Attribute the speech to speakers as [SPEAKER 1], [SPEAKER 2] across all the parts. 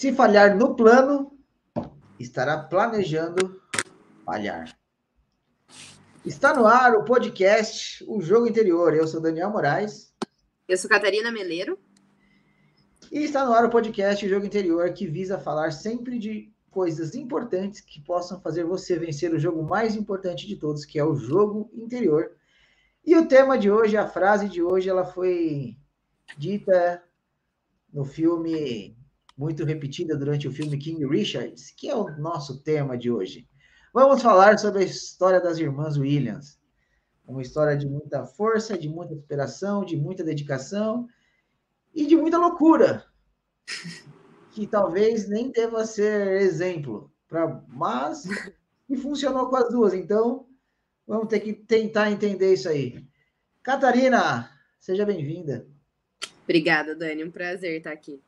[SPEAKER 1] Se falhar no plano, estará planejando falhar. Está no ar o podcast O Jogo Interior. Eu sou Daniel Moraes.
[SPEAKER 2] Eu sou Catarina Meleiro.
[SPEAKER 1] E está no ar o podcast O Jogo Interior, que visa falar sempre de coisas importantes que possam fazer você vencer o jogo mais importante de todos, que é o jogo interior. E o tema de hoje, a frase de hoje, ela foi dita no filme, muito repetida durante o filme King Richards, que é o nosso tema de hoje. Vamos falar sobre a história das irmãs Williams. Uma história de muita força, de muita inspiração, de muita dedicação e de muita loucura. Que talvez nem deva ser exemplo, pra, mas que funcionou com as duas. Então, vamos ter que tentar entender isso aí. Catarina, seja bem-vinda.
[SPEAKER 2] Obrigada, Dani. Um prazer estar aqui.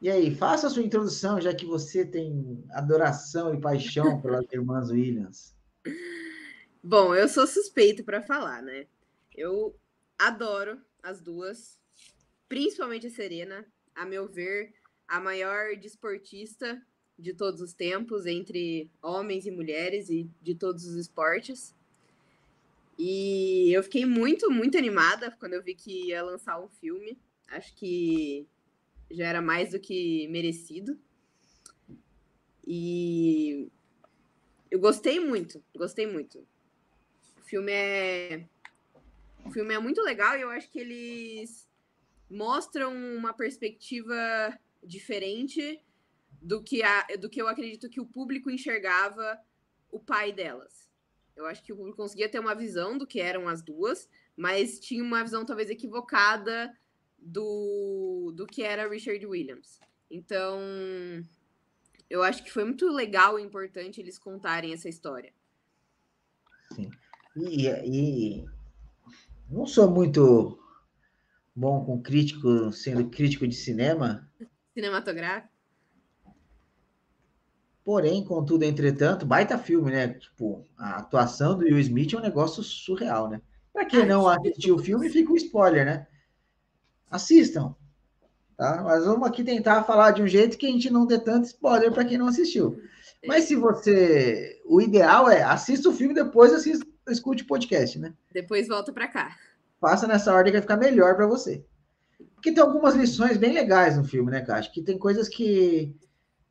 [SPEAKER 1] E aí, faça a sua introdução, já que você tem adoração e paixão pelas irmãs Williams.
[SPEAKER 2] Bom, eu sou suspeito para falar, né? Eu adoro as duas, principalmente a Serena. A meu ver, a maior desportista de todos os tempos, entre homens e mulheres e de todos os esportes. E eu fiquei muito, muito animada quando eu vi que ia lançar um filme. Acho que já era mais do que merecido. E eu gostei muito, gostei muito. O filme é o filme é muito legal e eu acho que eles mostram uma perspectiva diferente do que a, do que eu acredito que o público enxergava o pai delas. Eu acho que o público conseguia ter uma visão do que eram as duas, mas tinha uma visão talvez equivocada do, do que era Richard Williams. Então, eu acho que foi muito legal e importante eles contarem essa história.
[SPEAKER 1] Sim. E, e não sou muito bom com crítico, sendo crítico de cinema.
[SPEAKER 2] Cinematográfico.
[SPEAKER 1] Porém, contudo, entretanto, baita filme, né? Tipo, a atuação do Will Smith é um negócio surreal, né? Para quem não assistiu o filme, fica um spoiler, né? Assistam. Tá? Mas vamos aqui tentar falar de um jeito que a gente não dê tanto spoiler para quem não assistiu. Mas se você. O ideal é assista o filme depois assista, escute o podcast, né?
[SPEAKER 2] Depois volta para cá.
[SPEAKER 1] Faça nessa ordem que vai ficar melhor para você. Porque tem algumas lições bem legais no filme, né, Acho Que tem coisas que.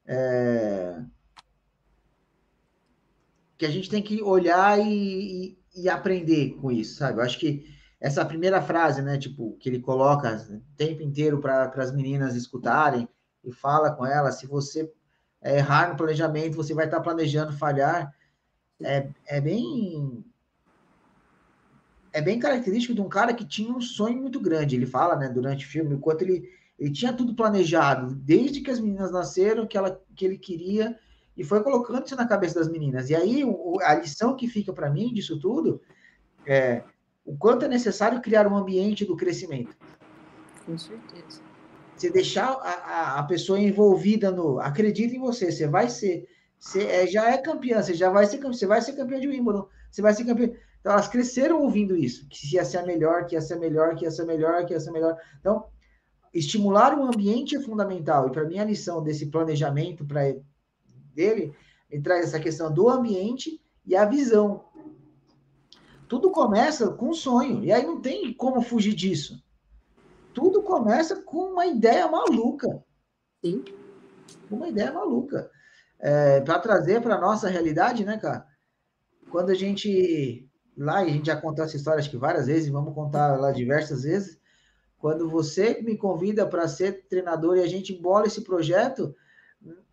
[SPEAKER 1] É... Que a gente tem que olhar e, e, e aprender com isso, sabe? Eu acho que essa primeira frase, né, tipo, que ele coloca o tempo inteiro para as meninas escutarem e fala com elas, se você errar no planejamento, você vai estar tá planejando falhar, é, é bem é bem característico de um cara que tinha um sonho muito grande. Ele fala, né, durante o filme, enquanto ele, ele tinha tudo planejado, desde que as meninas nasceram, que, ela, que ele queria, e foi colocando isso na cabeça das meninas. E aí, o, a lição que fica para mim disso tudo é o quanto é necessário criar um ambiente do crescimento.
[SPEAKER 2] Com certeza.
[SPEAKER 1] Você deixar a, a, a pessoa envolvida no. Acredita em você, você vai ser. Você é, já é campeã, você já vai ser campeã, você vai ser campeã de Wimbledon, você vai ser campeã. Então, elas cresceram ouvindo isso, que ia ser a melhor, que ia ser melhor, que ia ser melhor, que ia ser melhor. Então, estimular o ambiente é fundamental. E para mim, a lição desse planejamento para dele, ele traz essa questão do ambiente e a visão. Tudo começa com um sonho, e aí não tem como fugir disso. Tudo começa com uma ideia maluca.
[SPEAKER 2] Sim.
[SPEAKER 1] Uma ideia maluca. É, para trazer para a nossa realidade, né, cara? Quando a gente. Lá, e a gente já contou essa história acho que várias vezes, vamos contar lá diversas vezes. Quando você me convida para ser treinador e a gente bola esse projeto,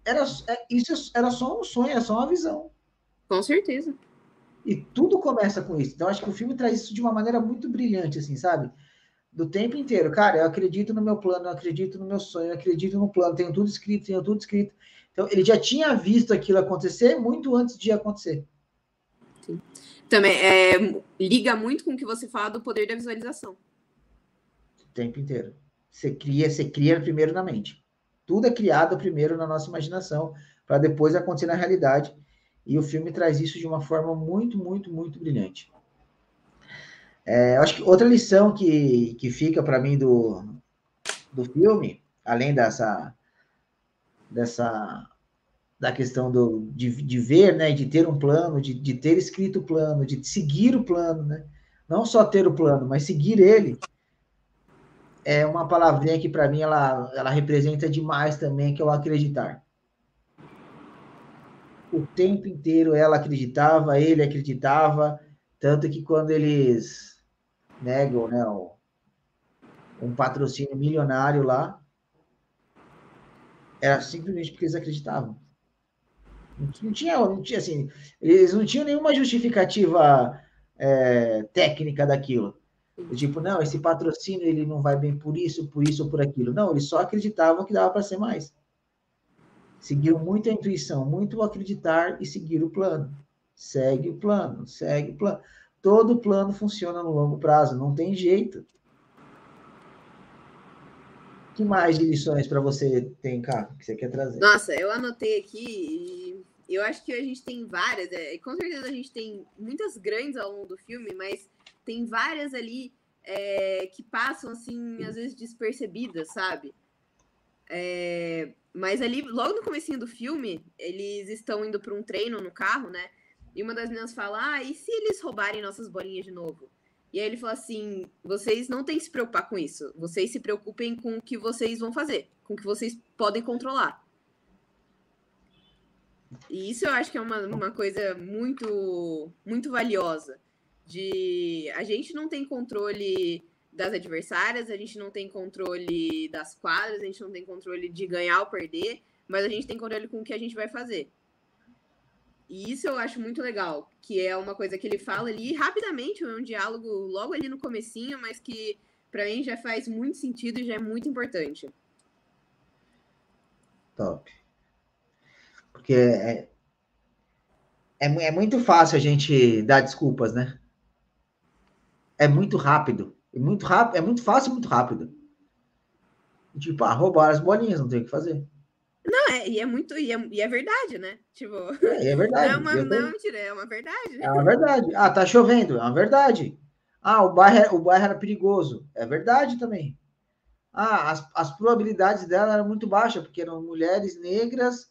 [SPEAKER 1] era, é, isso era só um sonho, era só uma visão.
[SPEAKER 2] Com certeza.
[SPEAKER 1] E tudo começa com isso. Então, acho que o filme traz isso de uma maneira muito brilhante, assim, sabe? Do tempo inteiro. Cara, eu acredito no meu plano, eu acredito no meu sonho, eu acredito no plano, tenho tudo escrito, tenho tudo escrito. Então, ele já tinha visto aquilo acontecer muito antes de acontecer.
[SPEAKER 2] Sim. Também é, liga muito com o que você fala do poder da visualização.
[SPEAKER 1] O tempo inteiro. Você cria, você cria primeiro na mente. Tudo é criado primeiro na nossa imaginação, para depois acontecer na realidade. E o filme traz isso de uma forma muito, muito, muito brilhante. É, acho que outra lição que, que fica para mim do, do filme, além dessa dessa da questão do, de, de ver, né, de ter um plano, de, de ter escrito o plano, de seguir o plano, né? Não só ter o plano, mas seguir ele. É uma palavrinha que para mim ela, ela representa demais também, que é o acreditar. O tempo inteiro ela acreditava, ele acreditava, tanto que quando eles negam, né, um patrocínio milionário lá, era simplesmente porque eles acreditavam. Não tinha, não tinha assim, eles não tinham nenhuma justificativa é, técnica daquilo. Tipo, não, esse patrocínio ele não vai bem por isso, por isso ou por aquilo. Não, eles só acreditavam que dava para ser mais. Seguiram muito a intuição, muito o acreditar e seguir o plano. Segue o plano, segue o plano. Todo plano funciona no longo prazo, não tem jeito. que mais de lições para você tem, cá, que você quer trazer?
[SPEAKER 2] Nossa, eu anotei aqui eu acho que a gente tem várias, é, com certeza a gente tem muitas grandes ao longo do filme, mas tem várias ali é, que passam, assim, às vezes despercebidas, sabe? É, mas ali, logo no comecinho do filme, eles estão indo para um treino no carro, né? E uma das meninas fala, ah, e se eles roubarem nossas bolinhas de novo? E aí ele fala assim, vocês não têm que se preocupar com isso. Vocês se preocupem com o que vocês vão fazer, com o que vocês podem controlar. E isso eu acho que é uma, uma coisa muito, muito valiosa. De a gente não tem controle das adversárias, a gente não tem controle das quadras, a gente não tem controle de ganhar ou perder, mas a gente tem controle com o que a gente vai fazer. E isso eu acho muito legal, que é uma coisa que ele fala ali rapidamente, é um diálogo logo ali no comecinho, mas que para mim já faz muito sentido e já é muito importante.
[SPEAKER 1] Top. Porque é, é, é muito fácil a gente dar desculpas, né? É muito rápido. É muito rápido, é muito fácil e muito rápido. Tipo, ah, roubar as bolinhas, não tem o que fazer.
[SPEAKER 2] Não, é, e é muito, e é, e é verdade, né? Tipo,
[SPEAKER 1] é, é verdade.
[SPEAKER 2] Não é uma, não é mentira, é uma verdade.
[SPEAKER 1] É uma verdade. Ah, tá chovendo, é uma verdade. Ah, o bairro, o bairro era perigoso, é verdade também. Ah, as, as probabilidades dela eram muito baixas, porque eram mulheres negras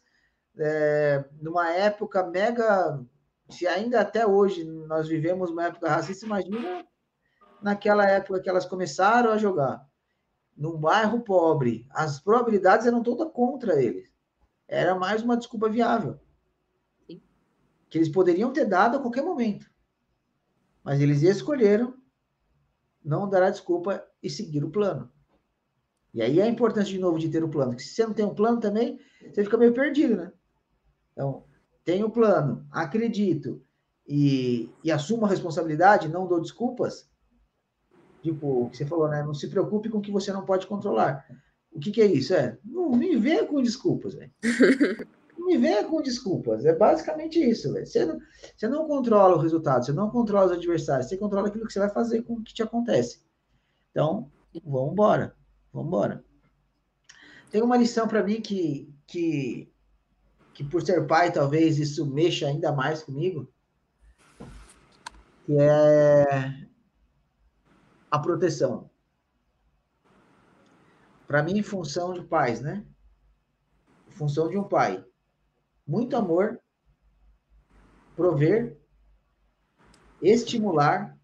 [SPEAKER 1] é, numa época mega. Se ainda até hoje nós vivemos uma época racista, imagina naquela época que elas começaram a jogar. Num bairro pobre, as probabilidades eram todas contra eles. Era mais uma desculpa viável. Sim. Que eles poderiam ter dado a qualquer momento. Mas eles escolheram não dar a desculpa e seguir o plano. E aí é a importância, de novo, de ter o plano. Porque se você não tem um plano também, você fica meio perdido, né? Então, tenho plano, acredito e, e assumo a responsabilidade, não dou desculpas. Tipo, o que você falou, né? Não se preocupe com o que você não pode controlar. O que, que é isso? É, não me venha com desculpas, velho. Não me venha com desculpas. É basicamente isso, velho. Você não, você não controla o resultado, você não controla os adversários, você controla aquilo que você vai fazer com o que te acontece. Então, vamos embora. Vamos embora. Tem uma lição para mim que, que que por ser pai, talvez isso mexa ainda mais comigo, que é a proteção. Para mim, função de pais, né? Função de um pai. Muito amor, prover, estimular,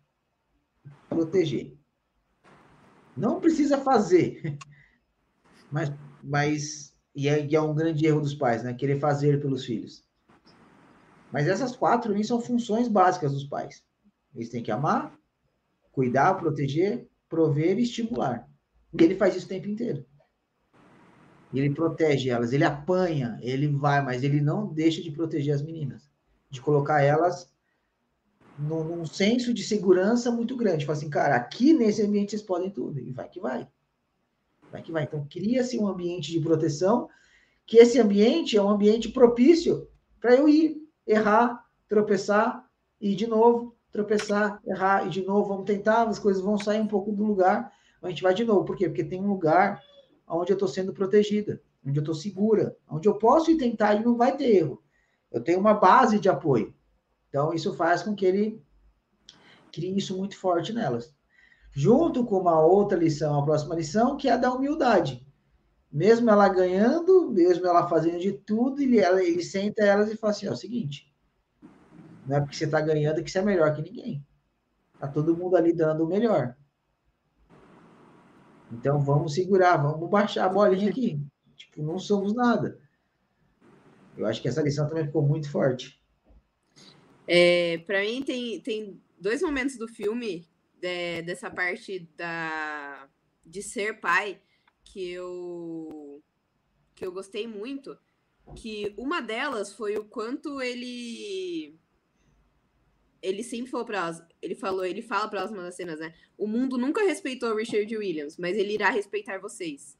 [SPEAKER 1] proteger. Não precisa fazer, mas, mas e é, e é um grande erro dos pais, né? Querer fazer pelos filhos. Mas essas quatro, são funções básicas dos pais. Eles têm que amar, cuidar, proteger, prover e estimular. E ele faz isso o tempo inteiro. Ele protege elas, ele apanha, ele vai, mas ele não deixa de proteger as meninas, de colocar elas num, num senso de segurança muito grande. Fala assim, cara, aqui nesse ambiente vocês podem tudo, e vai que vai. Vai que vai. Então, cria-se um ambiente de proteção, que esse ambiente é um ambiente propício para eu ir, errar, tropeçar, e de novo, tropeçar, errar, e de novo, vamos tentar, as coisas vão sair um pouco do lugar, a gente vai de novo. Por quê? Porque tem um lugar onde eu estou sendo protegida, onde eu estou segura, onde eu posso ir tentar e não vai ter erro. Eu tenho uma base de apoio. Então, isso faz com que ele crie isso muito forte nelas junto com uma outra lição, a próxima lição, que é a da humildade. mesmo ela ganhando, mesmo ela fazendo de tudo, ele, ela, ele senta elas e fala assim: ó, é o seguinte, não é porque você está ganhando que você é melhor que ninguém. Tá todo mundo ali dando o melhor. Então vamos segurar, vamos baixar a bolinha aqui. Tipo, não somos nada. Eu acho que essa lição também ficou muito forte.
[SPEAKER 2] É, para mim tem, tem dois momentos do filme é, dessa parte da de ser pai que eu que eu gostei muito, que uma delas foi o quanto ele ele sempre falou para elas, ele falou, ele fala para elas uma das cenas, né? O mundo nunca respeitou Richard Williams, mas ele irá respeitar vocês.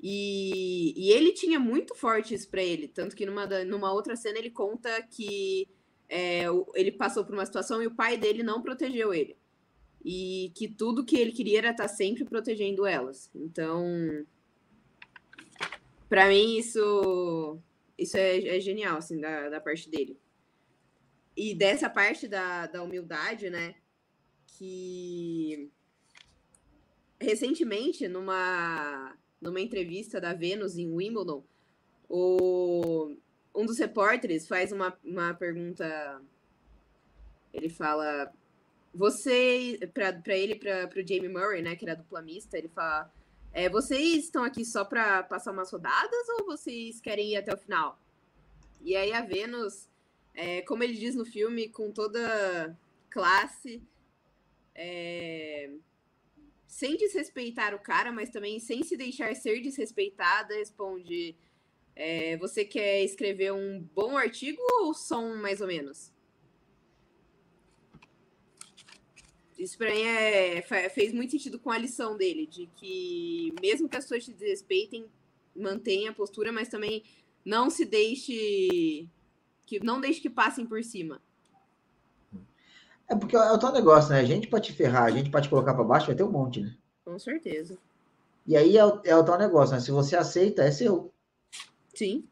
[SPEAKER 2] E, e ele tinha muito forte isso para ele, tanto que numa, numa outra cena ele conta que é, ele passou por uma situação e o pai dele não protegeu ele e que tudo que ele queria era estar sempre protegendo elas. Então, para mim isso isso é, é, genial assim da, da parte dele. E dessa parte da, da humildade, né? Que recentemente numa numa entrevista da Vênus em Wimbledon, o, um dos repórteres faz uma, uma pergunta. Ele fala: você, para ele, para o Jamie Murray, né, que era duplamista, ele fala: é, vocês estão aqui só para passar umas rodadas ou vocês querem ir até o final? E aí a Vênus, é, como ele diz no filme, com toda classe, é, sem desrespeitar o cara, mas também sem se deixar ser desrespeitada, responde: é, você quer escrever um bom artigo ou só um mais ou menos? Isso para mim é, fez muito sentido com a lição dele, de que mesmo que as pessoas te desrespeitem, mantenha a postura, mas também não se deixe que não deixe que passem por cima.
[SPEAKER 1] É porque é o tal negócio, né? A gente pode te ferrar, a gente pode te colocar para baixo, vai ter um monte, né?
[SPEAKER 2] Com certeza.
[SPEAKER 1] E aí é o, é o tal negócio, né? Se você aceita, é seu.
[SPEAKER 2] Sim.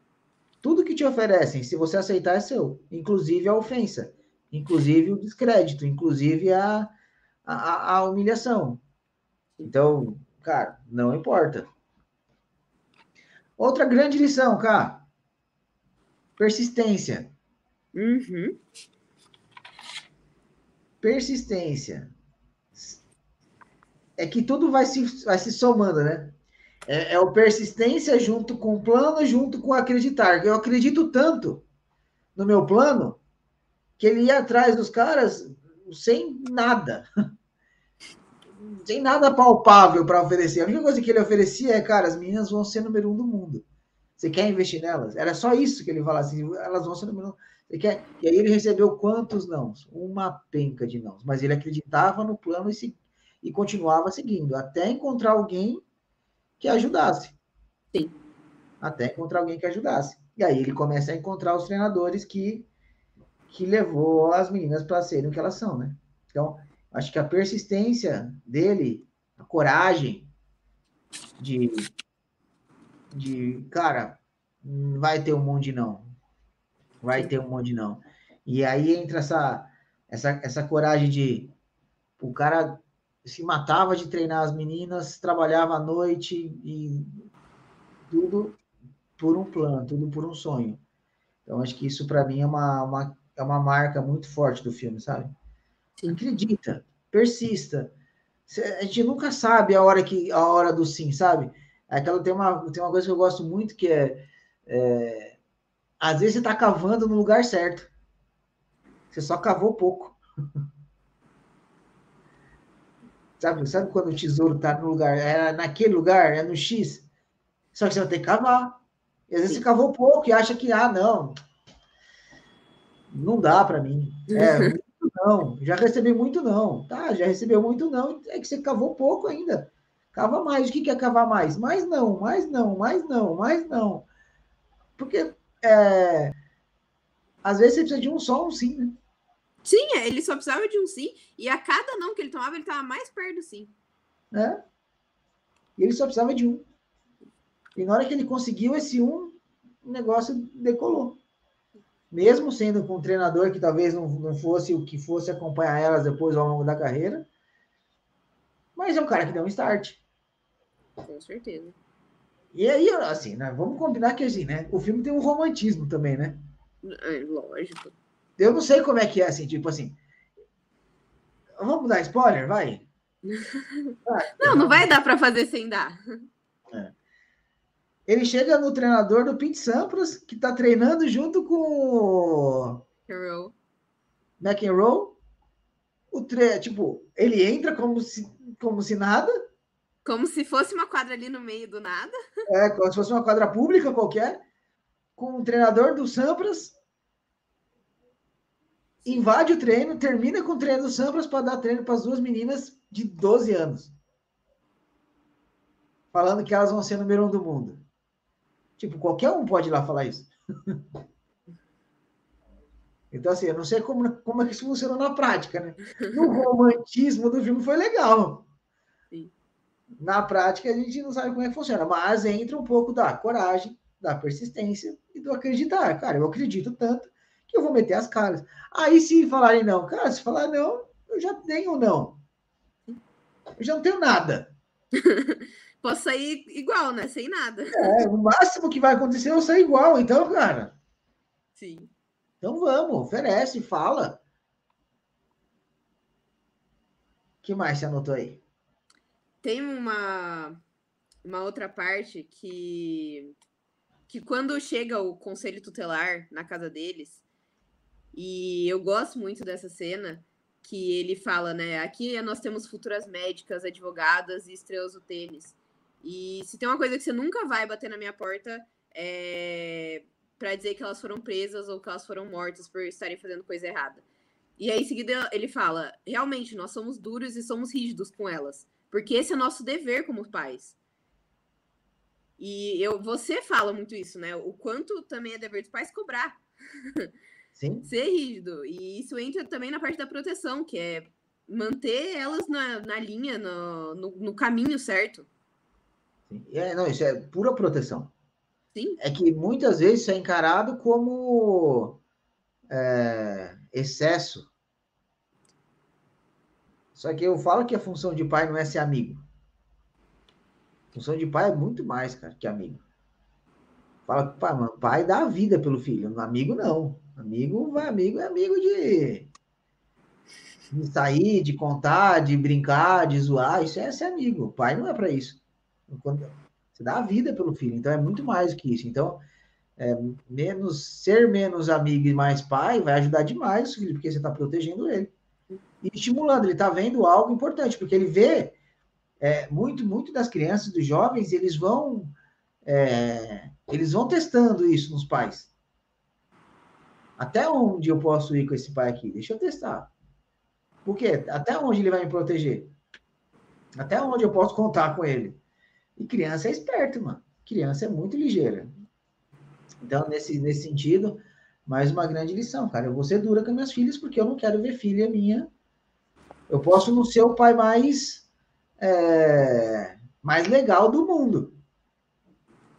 [SPEAKER 1] Tudo que te oferecem, se você aceitar, é seu. Inclusive a ofensa, inclusive o descrédito, inclusive a, a, a humilhação. Então, cara, não importa. Outra grande lição, cara. Persistência.
[SPEAKER 2] Uhum.
[SPEAKER 1] Persistência. É que tudo vai se, vai se somando, né? É, é o persistência junto com o plano, junto com acreditar. Eu acredito tanto no meu plano que ele ia atrás dos caras sem nada. sem nada palpável para oferecer. A única coisa que ele oferecia é, cara, as meninas vão ser número um do mundo. Você quer investir nelas? Era só isso que ele falava assim, elas vão ser um. Você quer? E aí ele recebeu quantos não? Uma penca de não. Mas ele acreditava no plano e, se... e continuava seguindo, até encontrar alguém que ajudasse.
[SPEAKER 2] Sim.
[SPEAKER 1] Até encontrar alguém que ajudasse. E aí ele começa a encontrar os treinadores que, que levou as meninas para serem o que elas são, né? Então, acho que a persistência dele, a coragem de, de cara, vai ter um monte de não. Vai ter um monte de não. E aí entra essa, essa, essa coragem de o cara se matava de treinar as meninas, trabalhava à noite e tudo por um plano, tudo por um sonho. Então acho que isso para mim é uma, uma, é uma marca muito forte do filme, sabe? Sim. Acredita, persista. A gente nunca sabe a hora que a hora do sim, sabe? Aquela tem uma tem uma coisa que eu gosto muito que é, é às vezes você está cavando no lugar certo. Você só cavou pouco. sabe, sabe quando o tesouro está no lugar, é naquele lugar, é no X. Só que você vai ter que cavar. E às vezes você cavou pouco e acha que, ah, não, não dá para mim. É, não, já recebi muito não. Tá, já recebeu muito não, é que você cavou pouco ainda. Cava mais. O que é cavar mais? Mais não, mais não, mais não, mais não. Porque é, às vezes você precisa de um só, um sim, né?
[SPEAKER 2] Sim, é, ele só precisava de um sim, e a cada não que ele tomava, ele estava mais perto do sim.
[SPEAKER 1] É. E ele só precisava de um. E na hora que ele conseguiu esse um, o negócio decolou mesmo sendo com um treinador que talvez não, não fosse o que fosse acompanhar elas depois ao longo da carreira. Mas é um cara que deu um start.
[SPEAKER 2] Com certeza.
[SPEAKER 1] E aí, assim, né? Vamos combinar que assim, né? O filme tem um romantismo também, né?
[SPEAKER 2] É, lógico.
[SPEAKER 1] Eu não sei como é que é, assim, tipo assim. Vamos dar spoiler, vai?
[SPEAKER 2] não, não vai dar para fazer sem dar.
[SPEAKER 1] É. Ele chega no treinador do Pete Sampras, que tá treinando junto com o
[SPEAKER 2] Carol.
[SPEAKER 1] McEnroe. O tre... Tipo, ele entra como se, como se nada.
[SPEAKER 2] Como se fosse uma quadra ali no meio do nada.
[SPEAKER 1] É, como se fosse uma quadra pública qualquer. Com o treinador do Sampras. Invade o treino, termina com o treino do Sampras para dar treino para as duas meninas de 12 anos. Falando que elas vão ser número um do mundo. Tipo, qualquer um pode ir lá falar isso. então, assim, eu não sei como, como é que isso funcionou na prática, né? No romantismo do filme foi legal. Na prática, a gente não sabe como é que funciona, mas entra um pouco da coragem, da persistência e do acreditar. Cara, eu acredito tanto que eu vou meter as caras. Aí, se falarem não, cara, se falar não, eu já tenho não. Eu já não tenho nada.
[SPEAKER 2] Posso sair igual, né? Sem nada.
[SPEAKER 1] É, o máximo que vai acontecer é eu sair igual, então, cara.
[SPEAKER 2] Sim.
[SPEAKER 1] Então vamos, oferece, fala. O que mais você anotou aí?
[SPEAKER 2] Tem uma, uma outra parte que, que quando chega o conselho tutelar na casa deles, e eu gosto muito dessa cena, que ele fala, né? Aqui nós temos futuras médicas, advogadas e estrelas do tênis. E se tem uma coisa que você nunca vai bater na minha porta é para dizer que elas foram presas ou que elas foram mortas por estarem fazendo coisa errada. E aí, em seguida, ele fala: realmente, nós somos duros e somos rígidos com elas, porque esse é nosso dever como pais. E eu, você fala muito isso, né? O quanto também é dever dos pais cobrar.
[SPEAKER 1] Sim.
[SPEAKER 2] Ser rígido. E isso entra também na parte da proteção, que é manter elas na, na linha, no, no, no caminho certo.
[SPEAKER 1] É, não, isso é pura proteção.
[SPEAKER 2] Sim.
[SPEAKER 1] É que muitas vezes isso é encarado como é, excesso. Só que eu falo que a função de pai não é ser amigo. A função de pai é muito mais, cara, que amigo. Fala, pai, mano, pai dá a vida pelo filho, amigo não. Amigo amigo é amigo de, de sair, de contar, de brincar, de zoar. Isso é ser amigo. Pai não é para isso. Você dá a vida pelo filho, então é muito mais que isso. Então, é, menos ser menos amigo e mais pai vai ajudar demais o filho, porque você está protegendo ele estimulando. Ele está vendo algo importante, porque ele vê é, muito, muito das crianças, dos jovens, eles vão é, eles vão testando isso nos pais. Até onde eu posso ir com esse pai aqui? Deixa eu testar. Por quê? Até onde ele vai me proteger? Até onde eu posso contar com ele? E criança é esperto, mano. Criança é muito ligeira. Então, nesse, nesse sentido, mais uma grande lição, cara. Eu vou ser dura com minhas filhas porque eu não quero ver filha minha. Eu posso não ser o pai mais, é, mais legal do mundo.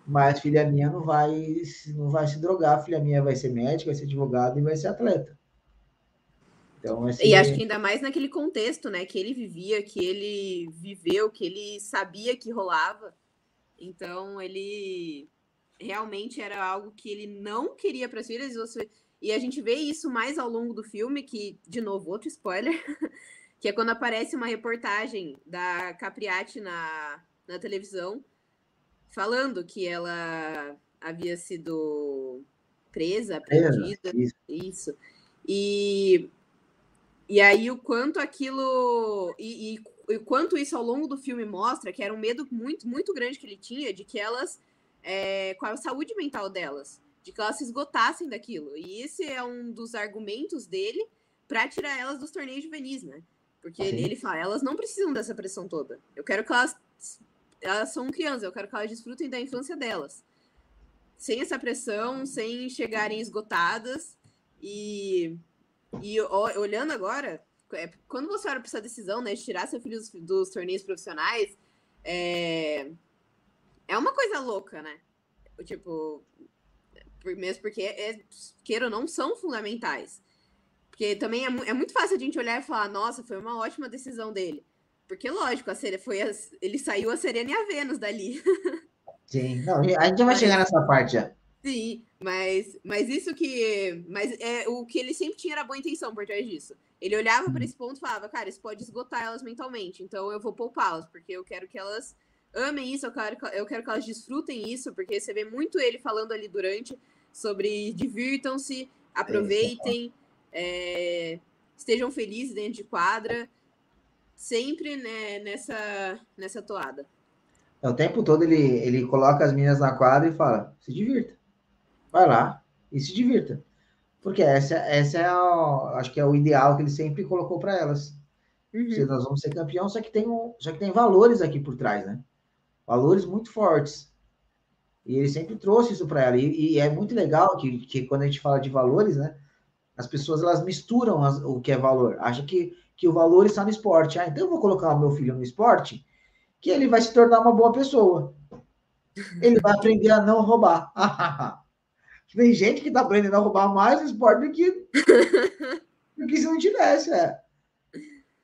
[SPEAKER 1] Mas filha minha não vai, não vai se drogar. Filha minha vai ser médica, vai ser advogada e vai ser atleta.
[SPEAKER 2] Então, assim, e acho que ainda mais naquele contexto, né? Que ele vivia, que ele viveu, que ele sabia que rolava. Então, ele realmente era algo que ele não queria para as filhas. Você... E a gente vê isso mais ao longo do filme, que, de novo, outro spoiler, que é quando aparece uma reportagem da Capriati na, na televisão, falando que ela havia sido presa, apreendida. É, isso. isso. E e aí o quanto aquilo e, e, quanto isso ao longo do filme mostra que era um medo muito muito grande que ele tinha de que elas é, com a saúde mental delas, de que elas se esgotassem daquilo. E esse é um dos argumentos dele para tirar elas dos torneios juvenis, né? Porque ele, ele fala, elas não precisam dessa pressão toda. Eu quero que elas elas são crianças, eu quero que elas desfrutem da infância delas. Sem essa pressão, sem chegarem esgotadas e e olhando agora, é, quando você olha para essa decisão, né, de tirar seu filho dos, dos torneios profissionais, é, é uma coisa louca, né? Tipo, mesmo porque, é, queira ou não, são fundamentais. Porque também é, é, muito fácil a gente olhar e falar, nossa, foi uma ótima decisão dele. Porque, lógico, a Serena foi a, ele saiu a Serena e a Vênus dali.
[SPEAKER 1] Sim, não, a gente vai mas, chegar nessa parte já.
[SPEAKER 2] Sim, mas, mas isso que. Mas é, o que ele sempre tinha era boa intenção por trás disso. Ele olhava para uhum. esse ponto e falava, cara, isso pode esgotar elas mentalmente, então eu vou poupá-las, porque eu quero que elas amem isso, eu quero, eu quero que elas desfrutem isso, porque você vê muito ele falando ali durante sobre divirtam-se, aproveitem, é, estejam felizes dentro de quadra, sempre né, nessa, nessa toada.
[SPEAKER 1] É, o tempo todo ele, ele coloca as meninas na quadra e fala: se divirta. Vai lá e se divirta. Porque essa, essa é a, acho que é o ideal que ele sempre colocou para elas. Uhum. Se nós vamos ser campeão, só que tem um, só que tem valores aqui por trás, né? Valores muito fortes. E ele sempre trouxe isso para ela. E, e, é muito legal que, que quando a gente fala de valores, né? As pessoas elas misturam as, o que é valor. Acha que, que o valor está no esporte. Ah, então eu vou colocar o meu filho no esporte, que ele vai se tornar uma boa pessoa. Ele vai aprender a não roubar. Tem gente que está aprendendo a roubar mais no esporte do que, do que se não tivesse, é.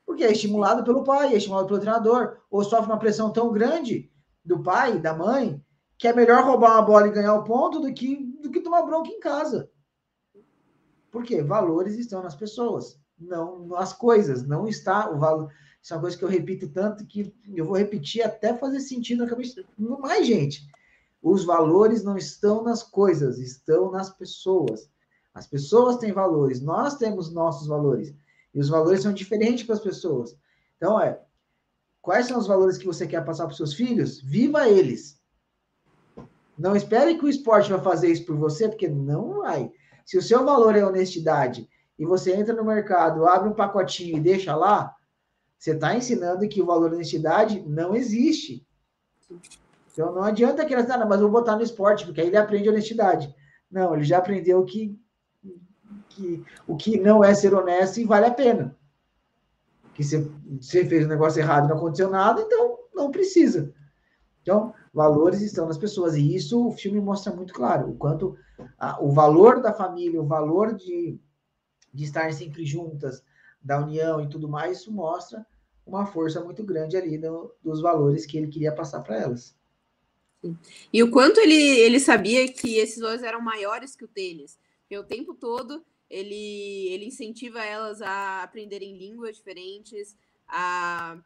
[SPEAKER 1] Porque é estimulado pelo pai, é estimulado pelo treinador, ou sofre uma pressão tão grande do pai, da mãe, que é melhor roubar uma bola e ganhar o ponto do que, do que tomar bronca em casa. Por quê? Valores estão nas pessoas, não nas coisas. Não está o valor. Isso é uma coisa que eu repito tanto que eu vou repetir até fazer sentido na cabeça. Não mais, gente. Os valores não estão nas coisas, estão nas pessoas. As pessoas têm valores, nós temos nossos valores. E os valores são diferentes para as pessoas. Então, é, quais são os valores que você quer passar para os seus filhos? Viva eles. Não espere que o esporte vai fazer isso por você, porque não vai. Se o seu valor é honestidade e você entra no mercado, abre um pacotinho e deixa lá, você está ensinando que o valor honestidade não existe. Então não adianta que elas, ah, mas vou botar no esporte, porque aí ele aprende honestidade. Não, ele já aprendeu que, que o que não é ser honesto e vale a pena. Que você, você fez um negócio errado e não aconteceu nada, então não precisa. Então, valores estão nas pessoas, e isso o filme mostra muito claro, o quanto a, o valor da família, o valor de, de estar sempre juntas, da união e tudo mais, isso mostra uma força muito grande ali dos valores que ele queria passar para elas.
[SPEAKER 2] E o quanto ele, ele sabia que esses valores eram maiores que o tênis. Porque o tempo todo ele, ele incentiva elas a aprenderem línguas diferentes, a,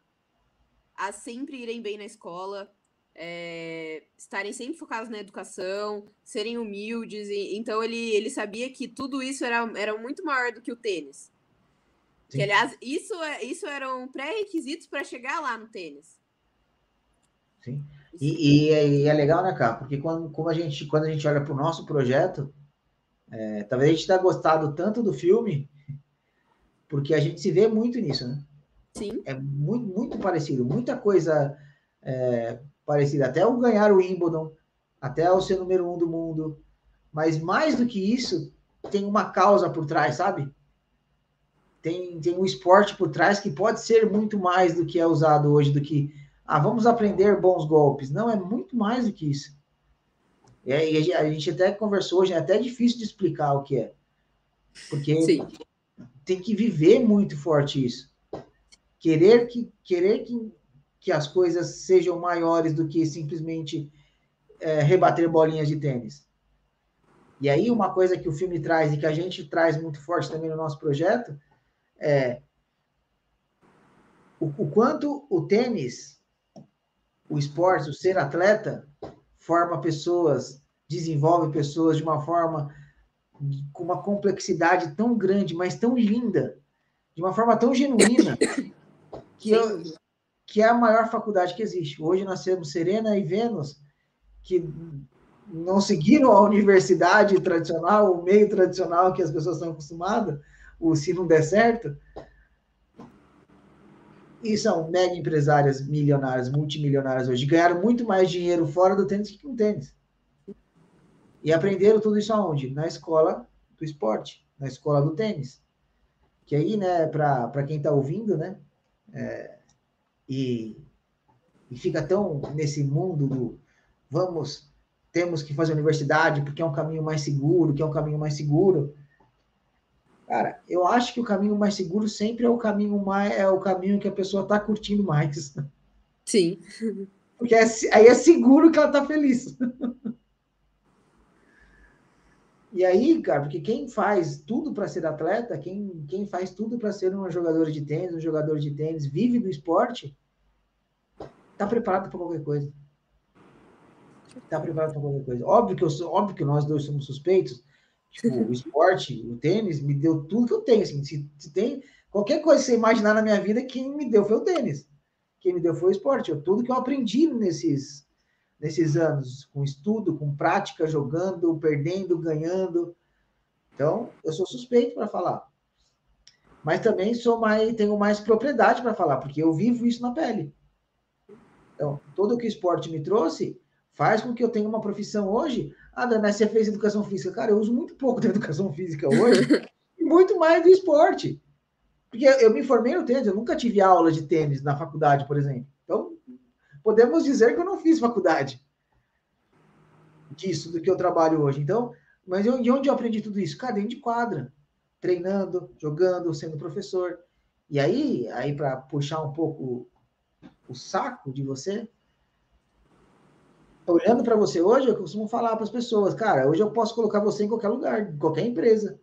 [SPEAKER 2] a sempre irem bem na escola, é, estarem sempre focados na educação, serem humildes. E, então ele, ele sabia que tudo isso era, era muito maior do que o tênis. Sim. Que, aliás, isso, é, isso eram pré-requisitos para chegar lá no tênis.
[SPEAKER 1] Sim. E, e, é, e, é legal, né, cara? Porque quando, como a gente, quando a gente olha para o nosso projeto, é, talvez a gente tenha gostado tanto do filme, porque a gente se vê muito nisso, né?
[SPEAKER 2] Sim.
[SPEAKER 1] É muito, muito parecido, muita coisa é, parecida. Até o ganhar o Wimbledon, até o ser número um do mundo. Mas mais do que isso, tem uma causa por trás, sabe? Tem, tem um esporte por trás que pode ser muito mais do que é usado hoje, do que ah, vamos aprender bons golpes. Não, é muito mais do que isso. E a gente até conversou hoje, é até difícil de explicar o que é. Porque Sim. tem que viver muito forte isso. Querer que, querer que, que as coisas sejam maiores do que simplesmente é, rebater bolinhas de tênis. E aí, uma coisa que o filme traz e que a gente traz muito forte também no nosso projeto é o, o quanto o tênis o esporte, o ser atleta, forma pessoas, desenvolve pessoas de uma forma com uma complexidade tão grande, mas tão linda, de uma forma tão genuína, que, eu, que é a maior faculdade que existe. Hoje nós temos Serena e Vênus, que não seguiram a universidade tradicional, o meio tradicional que as pessoas estão acostumadas, o se não der certo, e são mega empresárias milionárias, multimilionárias hoje, ganharam muito mais dinheiro fora do tênis que com tênis. E aprenderam tudo isso aonde? Na escola do esporte, na escola do tênis. Que aí, né, para quem está ouvindo, né, é, e, e fica tão nesse mundo do vamos, temos que fazer universidade porque é um caminho mais seguro, que é um caminho mais seguro. Cara, eu acho que o caminho mais seguro sempre é o caminho mais é o caminho que a pessoa está curtindo mais.
[SPEAKER 2] Sim.
[SPEAKER 1] Porque é, aí é seguro que ela tá feliz. E aí, cara, porque quem faz tudo para ser atleta, quem, quem faz tudo para ser um jogador de tênis, um jogador de tênis, vive do esporte, tá preparado para qualquer coisa. Tá preparado para qualquer coisa. Óbvio que, eu sou, óbvio que nós dois somos suspeitos. Tipo, o esporte, o tênis, me deu tudo que eu tenho. Assim, se, se, tem qualquer coisa que você imaginar na minha vida, quem me deu foi o tênis. Quem me deu foi o esporte. Eu, tudo que eu aprendi nesses, nesses anos, com estudo, com prática, jogando, perdendo, ganhando. Então, eu sou suspeito para falar. Mas também sou mais, tenho mais propriedade para falar, porque eu vivo isso na pele. Então, tudo que o esporte me trouxe faz com que eu tenha uma profissão hoje. Ah, Dana, você fez educação física. Cara, eu uso muito pouco da educação física hoje e muito mais do esporte. Porque eu me formei no tênis, eu nunca tive aula de tênis na faculdade, por exemplo. Então, podemos dizer que eu não fiz faculdade disso, do que eu trabalho hoje. Então, mas eu, de onde eu aprendi tudo isso? Cara, dentro de quadra, treinando, jogando, sendo professor. E aí, aí para puxar um pouco o saco de você, olhando para você hoje, eu costumo falar para as pessoas, cara, hoje eu posso colocar você em qualquer lugar, em qualquer empresa,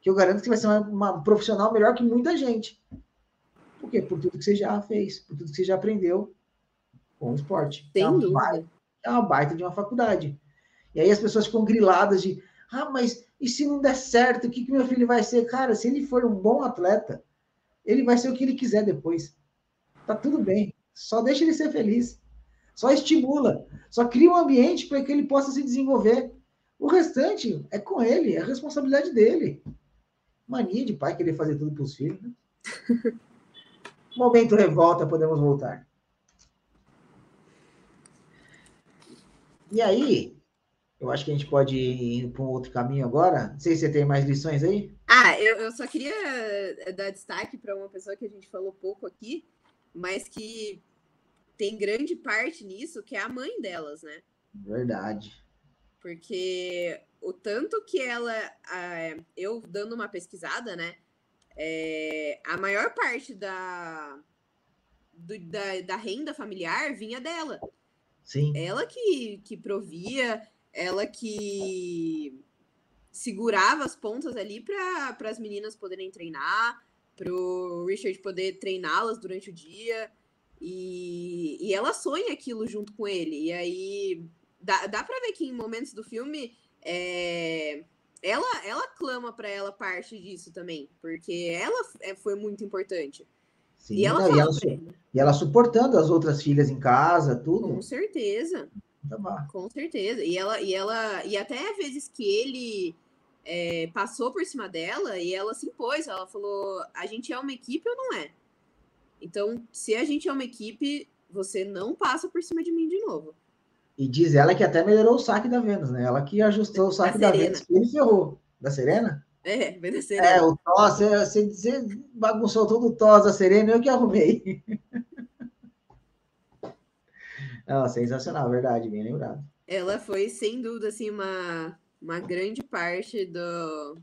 [SPEAKER 1] que eu garanto que vai ser uma, uma profissional melhor que muita gente. Por quê? Por tudo que você já fez, por tudo que você já aprendeu com o esporte.
[SPEAKER 2] Sem
[SPEAKER 1] é
[SPEAKER 2] dúvida.
[SPEAKER 1] Baita, é uma baita de uma faculdade. E aí as pessoas ficam griladas de, ah, mas e se não der certo, o que, que meu filho vai ser? Cara, se ele for um bom atleta, ele vai ser o que ele quiser depois. Tá tudo bem. Só deixa ele ser feliz. Só estimula. Só cria um ambiente para que ele possa se desenvolver. O restante é com ele, é responsabilidade dele. Mania de pai querer fazer tudo para os filhos. Né? Momento revolta, podemos voltar. E aí, eu acho que a gente pode ir para um outro caminho agora. Não sei se você tem mais lições aí.
[SPEAKER 2] Ah, eu, eu só queria eh, dar destaque para uma pessoa que a gente falou pouco aqui, mas que tem grande parte nisso, que é a mãe delas, né?
[SPEAKER 1] Verdade.
[SPEAKER 2] Porque o tanto que ela. Eu dando uma pesquisada, né? É, a maior parte da, do, da, da renda familiar vinha dela.
[SPEAKER 1] Sim.
[SPEAKER 2] Ela que, que provia, ela que segurava as pontas ali para as meninas poderem treinar, para o Richard poder treiná-las durante o dia. E, e ela sonha aquilo junto com ele. E aí dá, dá pra ver que em momentos do filme é, ela, ela clama para ela parte disso também, porque ela é, foi muito importante.
[SPEAKER 1] Sim, e, ela, e, ela e ela suportando as outras filhas em casa, tudo.
[SPEAKER 2] Com certeza. Tá com certeza. E ela, e ela, e até vezes que ele é, passou por cima dela e ela se impôs, ela falou: a gente é uma equipe ou não é? Então, se a gente é uma equipe, você não passa por cima de mim de novo.
[SPEAKER 1] E diz ela que até melhorou o saque da Vênus, né? Ela que ajustou o saque da, da Vênus, ele ferrou. Da Serena?
[SPEAKER 2] É, vem da Serena.
[SPEAKER 1] É, o Toss, você, você bagunçou todo o Toss da Serena, eu que arrumei. Não, sensacional, verdade, bem lembrado.
[SPEAKER 2] Ela foi, sem dúvida, assim, uma, uma grande parte do.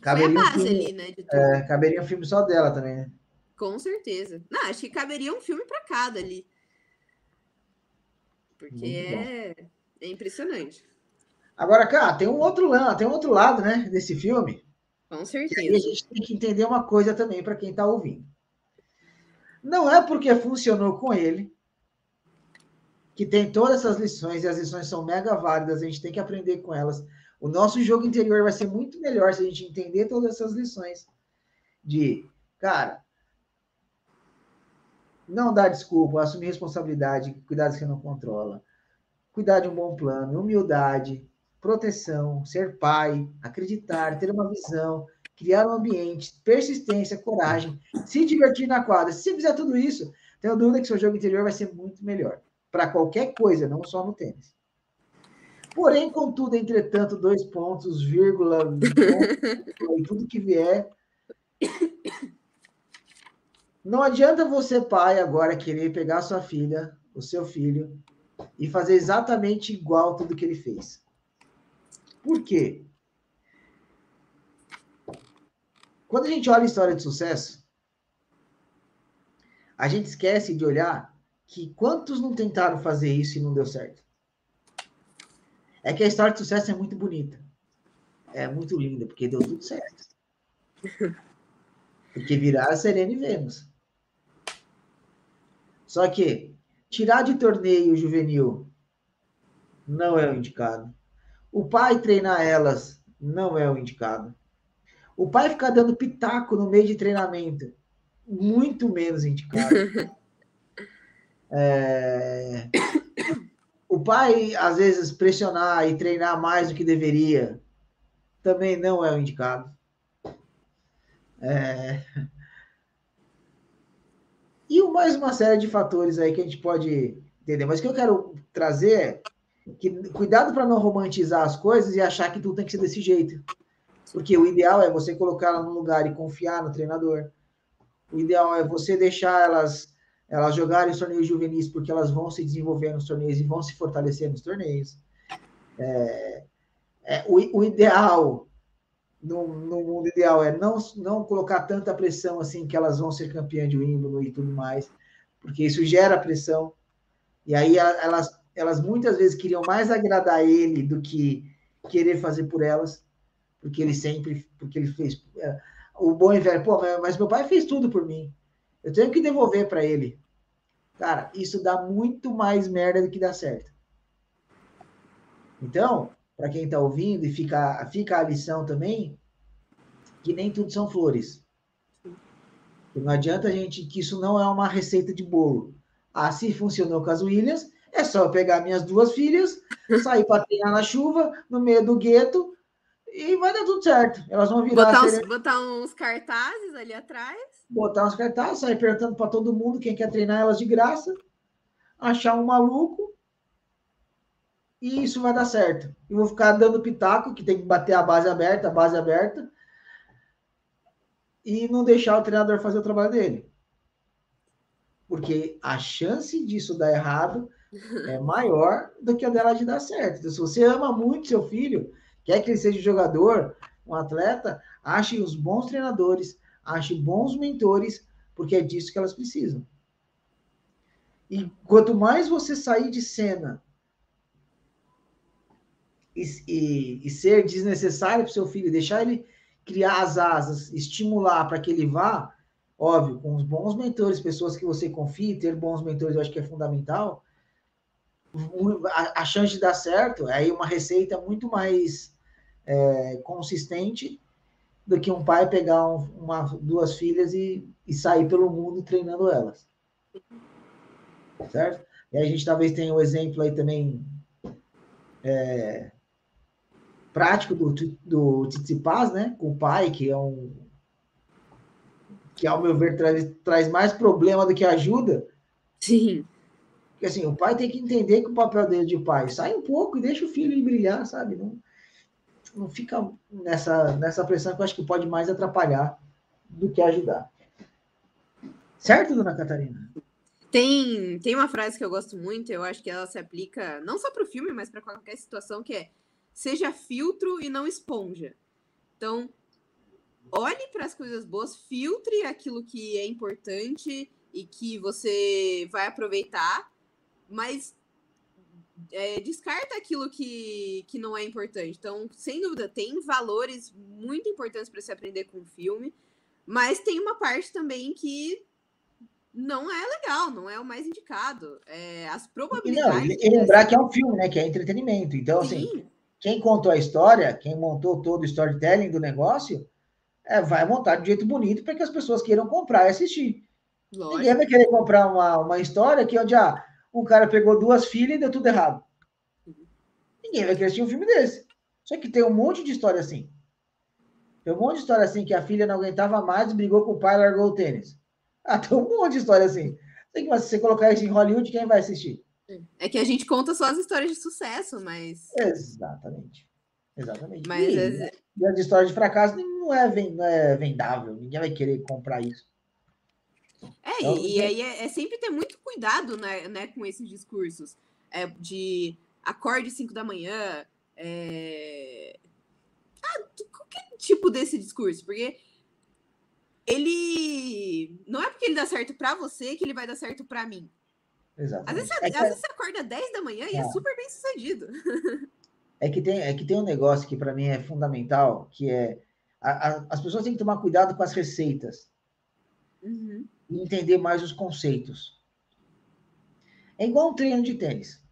[SPEAKER 1] Caberia foi a base um filme, ali, né? É, caberia um filme só dela também, né?
[SPEAKER 2] Com certeza. Não, acho que caberia um filme para cada ali. Porque é, é impressionante.
[SPEAKER 1] Agora, cara, tem um outro lado, tem um outro lado, né, desse filme.
[SPEAKER 2] Com certeza.
[SPEAKER 1] E a gente tem que entender uma coisa também para quem está ouvindo. Não é porque funcionou com ele que tem todas essas lições e as lições são mega válidas, a gente tem que aprender com elas. O nosso jogo interior vai ser muito melhor se a gente entender todas essas lições de, cara, não dar desculpa, assumir responsabilidade, cuidar que você não controla, cuidar de um bom plano, humildade, proteção, ser pai, acreditar, ter uma visão, criar um ambiente, persistência, coragem, se divertir na quadra. Se fizer tudo isso, tenho dúvida que seu jogo interior vai ser muito melhor. Para qualquer coisa, não só no tênis. Porém, contudo, entretanto, dois pontos, vírgula, tudo que vier, não adianta você, pai, agora querer pegar sua filha, o seu filho, e fazer exatamente igual tudo que ele fez. Por quê? Quando a gente olha a história de sucesso, a gente esquece de olhar que quantos não tentaram fazer isso e não deu certo? É que a história de sucesso é muito bonita. É muito linda, porque deu tudo certo. Porque viraram Serena e Vênus. Só que tirar de torneio juvenil não é o indicado. O pai treinar elas não é o indicado. O pai ficar dando pitaco no meio de treinamento, muito menos indicado. É... O pai, às vezes, pressionar e treinar mais do que deveria, também não é o indicado. É... E mais uma série de fatores aí que a gente pode entender. Mas o que eu quero trazer é que cuidado para não romantizar as coisas e achar que tudo tem que ser desse jeito. Porque o ideal é você colocar ela no lugar e confiar no treinador. O ideal é você deixar elas elas jogarem os torneios juvenis porque elas vão se desenvolver nos torneios e vão se fortalecer nos torneios. É, é, o, o, ideal, no, no, mundo ideal, é não, não colocar tanta pressão assim que elas vão ser campeãs de Wimbledon e tudo mais, porque isso gera pressão. E aí elas, elas muitas vezes queriam mais agradar ele do que querer fazer por elas, porque ele sempre, porque ele fez. É, o bom e velho, pô, mas meu pai fez tudo por mim. Eu tenho que devolver para ele. Cara, isso dá muito mais merda do que dá certo. Então, para quem está ouvindo e fica, fica a lição também, que nem tudo são flores. não adianta a gente que isso não é uma receita de bolo. Ah, se funcionou com as Williams, é só eu pegar minhas duas filhas, sair para treinar na chuva, no meio do gueto, e vai dar tudo certo. Elas vão virar.
[SPEAKER 2] Botar, uns, botar uns cartazes ali atrás.
[SPEAKER 1] Botar uns cartazes, sair perguntando para todo mundo quem quer treinar elas de graça, achar um maluco, e isso vai dar certo. E vou ficar dando pitaco, que tem que bater a base aberta, a base aberta, e não deixar o treinador fazer o trabalho dele. Porque a chance disso dar errado é maior do que a dela de dar certo. Então, se você ama muito seu filho, quer que ele seja jogador, um atleta, ache os bons treinadores, ache bons mentores, porque é disso que elas precisam. E quanto mais você sair de cena e, e, e ser desnecessário para o seu filho, deixar ele criar as asas, estimular para que ele vá, óbvio, com os bons mentores, pessoas que você confie, ter bons mentores eu acho que é fundamental, a, a chance de dar certo é uma receita muito mais é, consistente do que um pai pegar um, uma, duas filhas e, e sair pelo mundo treinando elas. Certo? E a gente talvez tenha um exemplo aí também é, prático do, do Tsitsipas, né? Com o pai, que é um que, ao meu ver, traz, traz mais problema do que ajuda.
[SPEAKER 2] Sim.
[SPEAKER 1] Porque assim, o pai tem que entender que o papel dele de pai sai um pouco e deixa o filho brilhar, sabe? Não, não fica nessa, nessa pressão que eu acho que pode mais atrapalhar do que ajudar. Certo, dona Catarina?
[SPEAKER 2] Tem, tem uma frase que eu gosto muito, eu acho que ela se aplica não só para o filme, mas para qualquer situação, que é seja filtro e não esponja. Então, olhe para as coisas boas, filtre aquilo que é importante e que você vai aproveitar, mas é, descarta aquilo que, que não é importante. Então, sem dúvida, tem valores muito importantes para se aprender com o filme, mas tem uma parte também que não é legal, não é o mais indicado. É, as probabilidades.
[SPEAKER 1] Não, e lembrar que é um filme, né? Que é entretenimento. Então, assim, Sim. assim, quem contou a história, quem montou todo o storytelling do negócio, é, vai montar de jeito bonito para que as pessoas queiram comprar e assistir. Lógico. Ninguém vai querer comprar uma, uma história que onde ah, um cara pegou duas filhas e deu tudo errado. Ninguém vai querer assistir um filme desse. Só que tem um monte de história assim. Tem um monte de história assim que a filha não aguentava mais, brigou com o pai e largou o tênis. Ah, tem um monte de história assim. Tem que, se você colocar isso em Hollywood, quem vai assistir?
[SPEAKER 2] É que a gente conta só as histórias de sucesso, mas.
[SPEAKER 1] Exatamente. Exatamente. Mas e, as... e as histórias de fracasso não é, não é vendável. Ninguém vai querer comprar isso.
[SPEAKER 2] É, então, e, e aí é, é, sempre ter muito cuidado né, né, com esses discursos. É, de acorde 5 da manhã. É... Ah, qualquer tipo desse discurso, porque ele não é porque ele dá certo para você que ele vai dar certo para mim. Exatamente. Às vezes, é às vezes você acorda 10 da manhã e é, é super bem sucedido.
[SPEAKER 1] É que tem, é que tem um negócio que para mim é fundamental, que é a, a, as pessoas têm que tomar cuidado com as receitas uhum. e entender mais os conceitos. É igual um treino de tênis.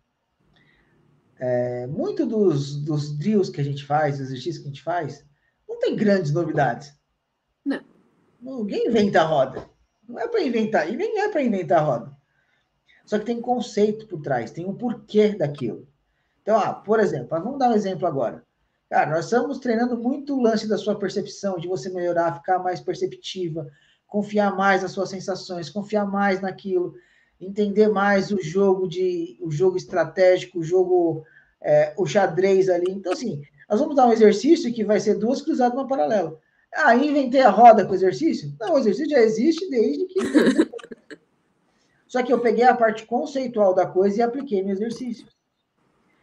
[SPEAKER 1] É, muito dos, dos drills que a gente faz, exercícios que a gente faz, não tem grandes novidades.
[SPEAKER 2] Não.
[SPEAKER 1] Ninguém inventa a roda. Não é para inventar, e nem é para inventar a roda. Só que tem conceito por trás, tem um porquê daquilo. Então, ah, por exemplo, vamos dar um exemplo agora. Cara, nós estamos treinando muito o lance da sua percepção, de você melhorar, ficar mais perceptiva, confiar mais nas suas sensações, confiar mais naquilo, entender mais o jogo de o jogo estratégico, o jogo é, o xadrez ali. Então, assim, nós vamos dar um exercício que vai ser duas cruzadas uma paralela. Ah, inventei a roda com o exercício? Não, o exercício já existe desde que. Só que eu peguei a parte conceitual da coisa e apliquei no exercício.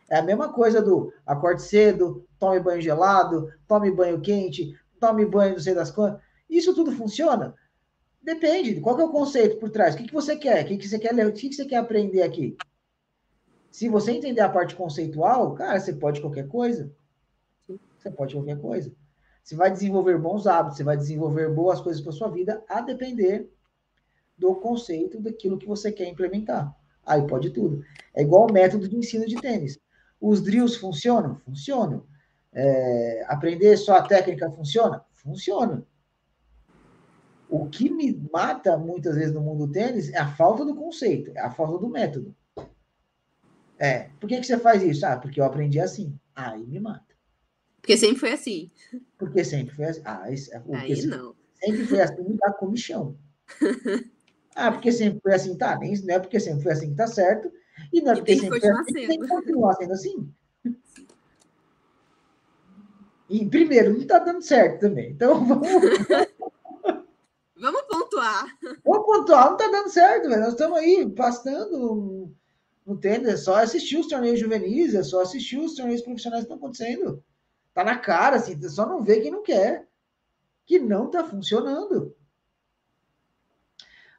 [SPEAKER 1] É a mesma coisa do acorde cedo, tome banho gelado, tome banho quente, tome banho não sei das quantas. Isso tudo funciona? Depende. Qual é o conceito por trás? O que, que você quer? O que, que você quer ler? O que, que você quer aprender aqui? Se você entender a parte conceitual, cara, você pode qualquer coisa. Você pode qualquer coisa. Você vai desenvolver bons hábitos, você vai desenvolver boas coisas para sua vida, a depender do conceito daquilo que você quer implementar. Aí pode tudo. É igual o método de ensino de tênis. Os drills funcionam? Funcionam. É, aprender só a técnica funciona? Funciona. O que me mata muitas vezes no mundo do tênis é a falta do conceito, é a falta do método. É, por que, que você faz isso? Ah, porque eu aprendi assim. Aí me mata.
[SPEAKER 2] Porque sempre foi assim.
[SPEAKER 1] Porque sempre foi assim. Ah, isso,
[SPEAKER 2] é Aí
[SPEAKER 1] sempre,
[SPEAKER 2] não.
[SPEAKER 1] Sempre foi assim, me dá comichão. ah, porque sempre foi assim, tá? Nem, não é porque sempre foi assim que tá certo. E não é porque sempre foi assim que tem que continuar sendo assim. E primeiro, não tá dando certo também. Então vamos.
[SPEAKER 2] vamos pontuar.
[SPEAKER 1] Vamos pontuar, não tá dando certo, velho. Nós estamos aí passando no tênis, é só assistir os torneios juvenis, é só assistir os torneios profissionais que estão acontecendo. Tá na cara, assim, só não vê quem não quer. Que não tá funcionando.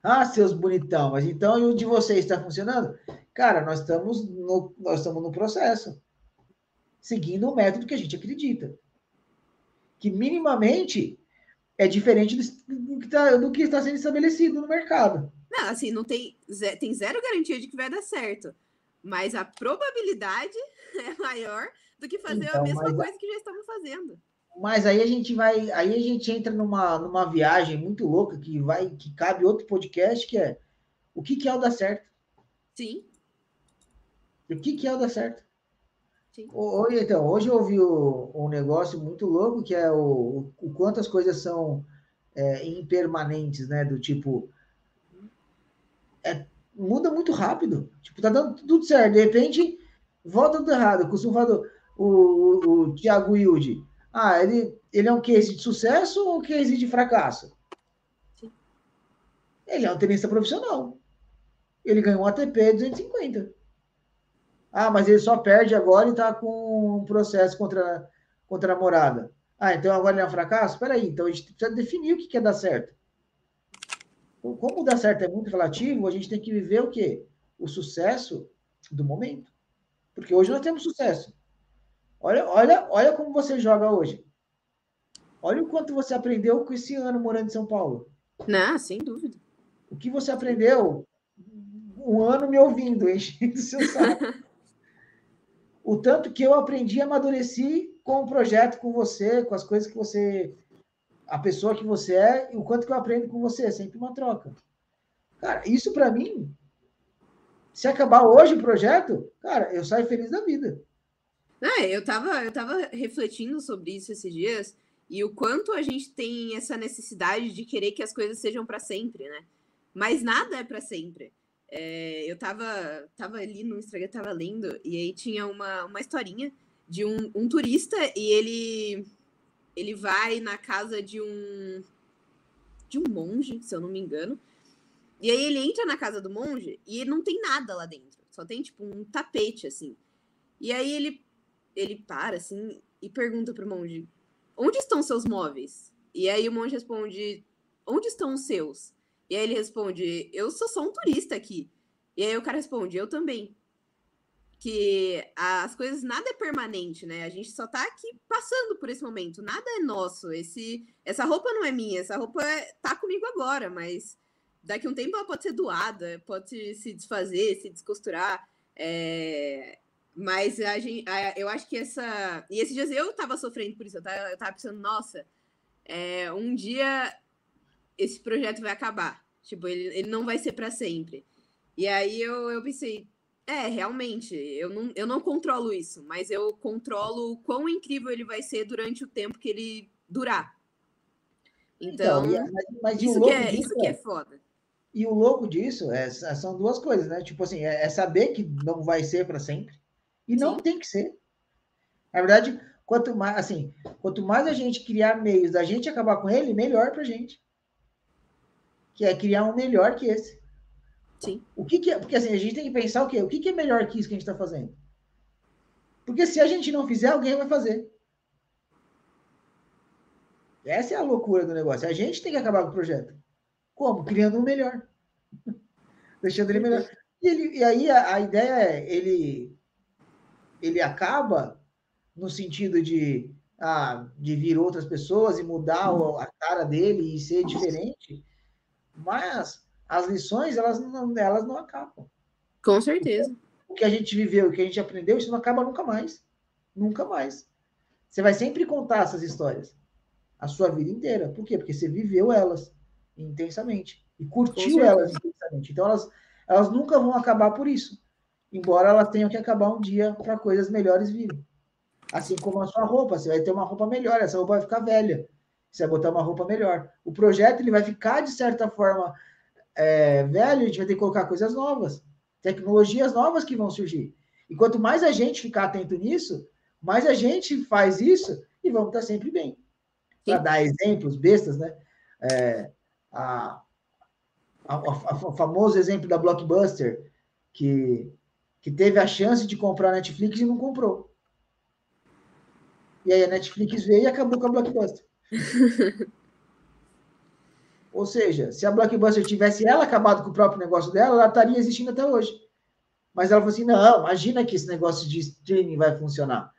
[SPEAKER 1] Ah, seus bonitão, mas então e o de vocês está funcionando? Cara, nós estamos no, nós estamos no processo, seguindo o método que a gente acredita. Que minimamente é diferente do que, tá, do que está sendo estabelecido no mercado.
[SPEAKER 2] Não, assim, não tem, tem zero garantia de que vai dar certo. Mas a probabilidade é maior do que fazer então, a mesma coisa que já estamos fazendo.
[SPEAKER 1] Mas aí a gente vai, aí a gente entra numa, numa viagem muito louca que vai, que cabe outro podcast, que é o que, que é o dar certo.
[SPEAKER 2] Sim.
[SPEAKER 1] O que, que é o dar certo? Sim. Hoje, então, hoje eu ouvi o, um negócio muito louco que é o, o quanto as coisas são é, impermanentes, né? Do tipo, é, muda muito rápido. Tipo, tá dando tudo certo. De repente, volta tudo errado. Costumo falar do, o, o, o Thiago Yudi. Ah, ele, ele é um case de sucesso ou um case de fracasso? Ele é um tenista profissional. Ele ganhou um ATP 250. Ah, mas ele só perde agora e está com um processo contra, contra a namorada. Ah, então agora ele é um fracasso? Espera aí, então a gente precisa definir o que quer dar certo. Então, como dar certo é muito relativo, a gente tem que viver o quê? O sucesso do momento. Porque hoje nós temos sucesso. Olha, olha, olha como você joga hoje. Olha o quanto você aprendeu com esse ano morando em São Paulo.
[SPEAKER 2] Não, sem dúvida.
[SPEAKER 1] O que você aprendeu um ano me ouvindo, enchendo seu saco. o tanto que eu aprendi, amadureci com o projeto com você, com as coisas que você a pessoa que você é e o quanto que eu aprendo com você. É sempre uma troca. Cara, isso para mim, se acabar hoje o projeto, cara, eu saio feliz da vida.
[SPEAKER 2] É, eu tava, eu tava refletindo sobre isso esses dias e o quanto a gente tem essa necessidade de querer que as coisas sejam para sempre, né? Mas nada é para sempre. É, eu tava, tava ali no Instagram, tava lendo, e aí tinha uma, uma historinha de um, um turista e ele ele vai na casa de um de um monge, se eu não me engano. E aí ele entra na casa do monge e não tem nada lá dentro. Só tem tipo um tapete assim. E aí ele ele para assim e pergunta pro monge: "Onde estão seus móveis?" E aí o monge responde: "Onde estão os seus?" E aí ele responde: "Eu sou só um turista aqui." E aí o cara responde, eu também. Que as coisas, nada é permanente, né? A gente só tá aqui passando por esse momento, nada é nosso. Esse, essa roupa não é minha, essa roupa é, tá comigo agora, mas daqui a um tempo ela pode ser doada, pode se desfazer, se descosturar. É, mas a gente, a, eu acho que essa. E esses dias eu tava sofrendo por isso. Eu tava, eu tava pensando, nossa, é, um dia esse projeto vai acabar. Tipo, ele, ele não vai ser para sempre. E aí eu, eu pensei, é, realmente, eu não, eu não controlo isso, mas eu controlo o quão incrível ele vai ser durante o tempo que ele durar. Então, então mas, mas isso, que é, isso que é, é foda.
[SPEAKER 1] E o louco disso é, são duas coisas, né? Tipo assim, é, é saber que não vai ser para sempre e não Sim. tem que ser. Na verdade, quanto mais, assim, quanto mais a gente criar meios da gente acabar com ele, melhor pra gente. Que é criar um melhor que esse.
[SPEAKER 2] Sim.
[SPEAKER 1] O que, que é? Porque assim, a gente tem que pensar o quê? O que, que é melhor que isso que a gente está fazendo? Porque se a gente não fizer, alguém vai fazer. Essa é a loucura do negócio. A gente tem que acabar com o projeto. Como? Criando um melhor. Deixando ele melhor. E, ele, e aí a, a, ideia é, ele, ele acaba no sentido de, ah, de vir outras pessoas e mudar a cara dele e ser diferente, mas as lições, elas não, elas não acabam.
[SPEAKER 2] Com certeza.
[SPEAKER 1] O que a gente viveu, o que a gente aprendeu, isso não acaba nunca mais. Nunca mais. Você vai sempre contar essas histórias. A sua vida inteira. Por quê? Porque você viveu elas intensamente. E curtiu elas intensamente. Então, elas, elas nunca vão acabar por isso. Embora elas tenham que acabar um dia para coisas melhores virem. Assim como a sua roupa. Você vai ter uma roupa melhor. Essa roupa vai ficar velha. Você vai botar uma roupa melhor. O projeto ele vai ficar, de certa forma, é, velho. A gente vai ter que colocar coisas novas. Tecnologias novas que vão surgir. E quanto mais a gente ficar atento nisso, mais a gente faz isso e vamos estar sempre bem. Para dar exemplos bestas, né? É, a, a, a, o famoso exemplo da Blockbuster, que, que teve a chance de comprar a Netflix e não comprou. E aí a Netflix veio e acabou com a Blockbuster. Ou seja, se a Blockbuster tivesse ela acabado com o próprio negócio dela, ela estaria existindo até hoje. Mas ela falou assim: não, imagina que esse negócio de streaming vai funcionar.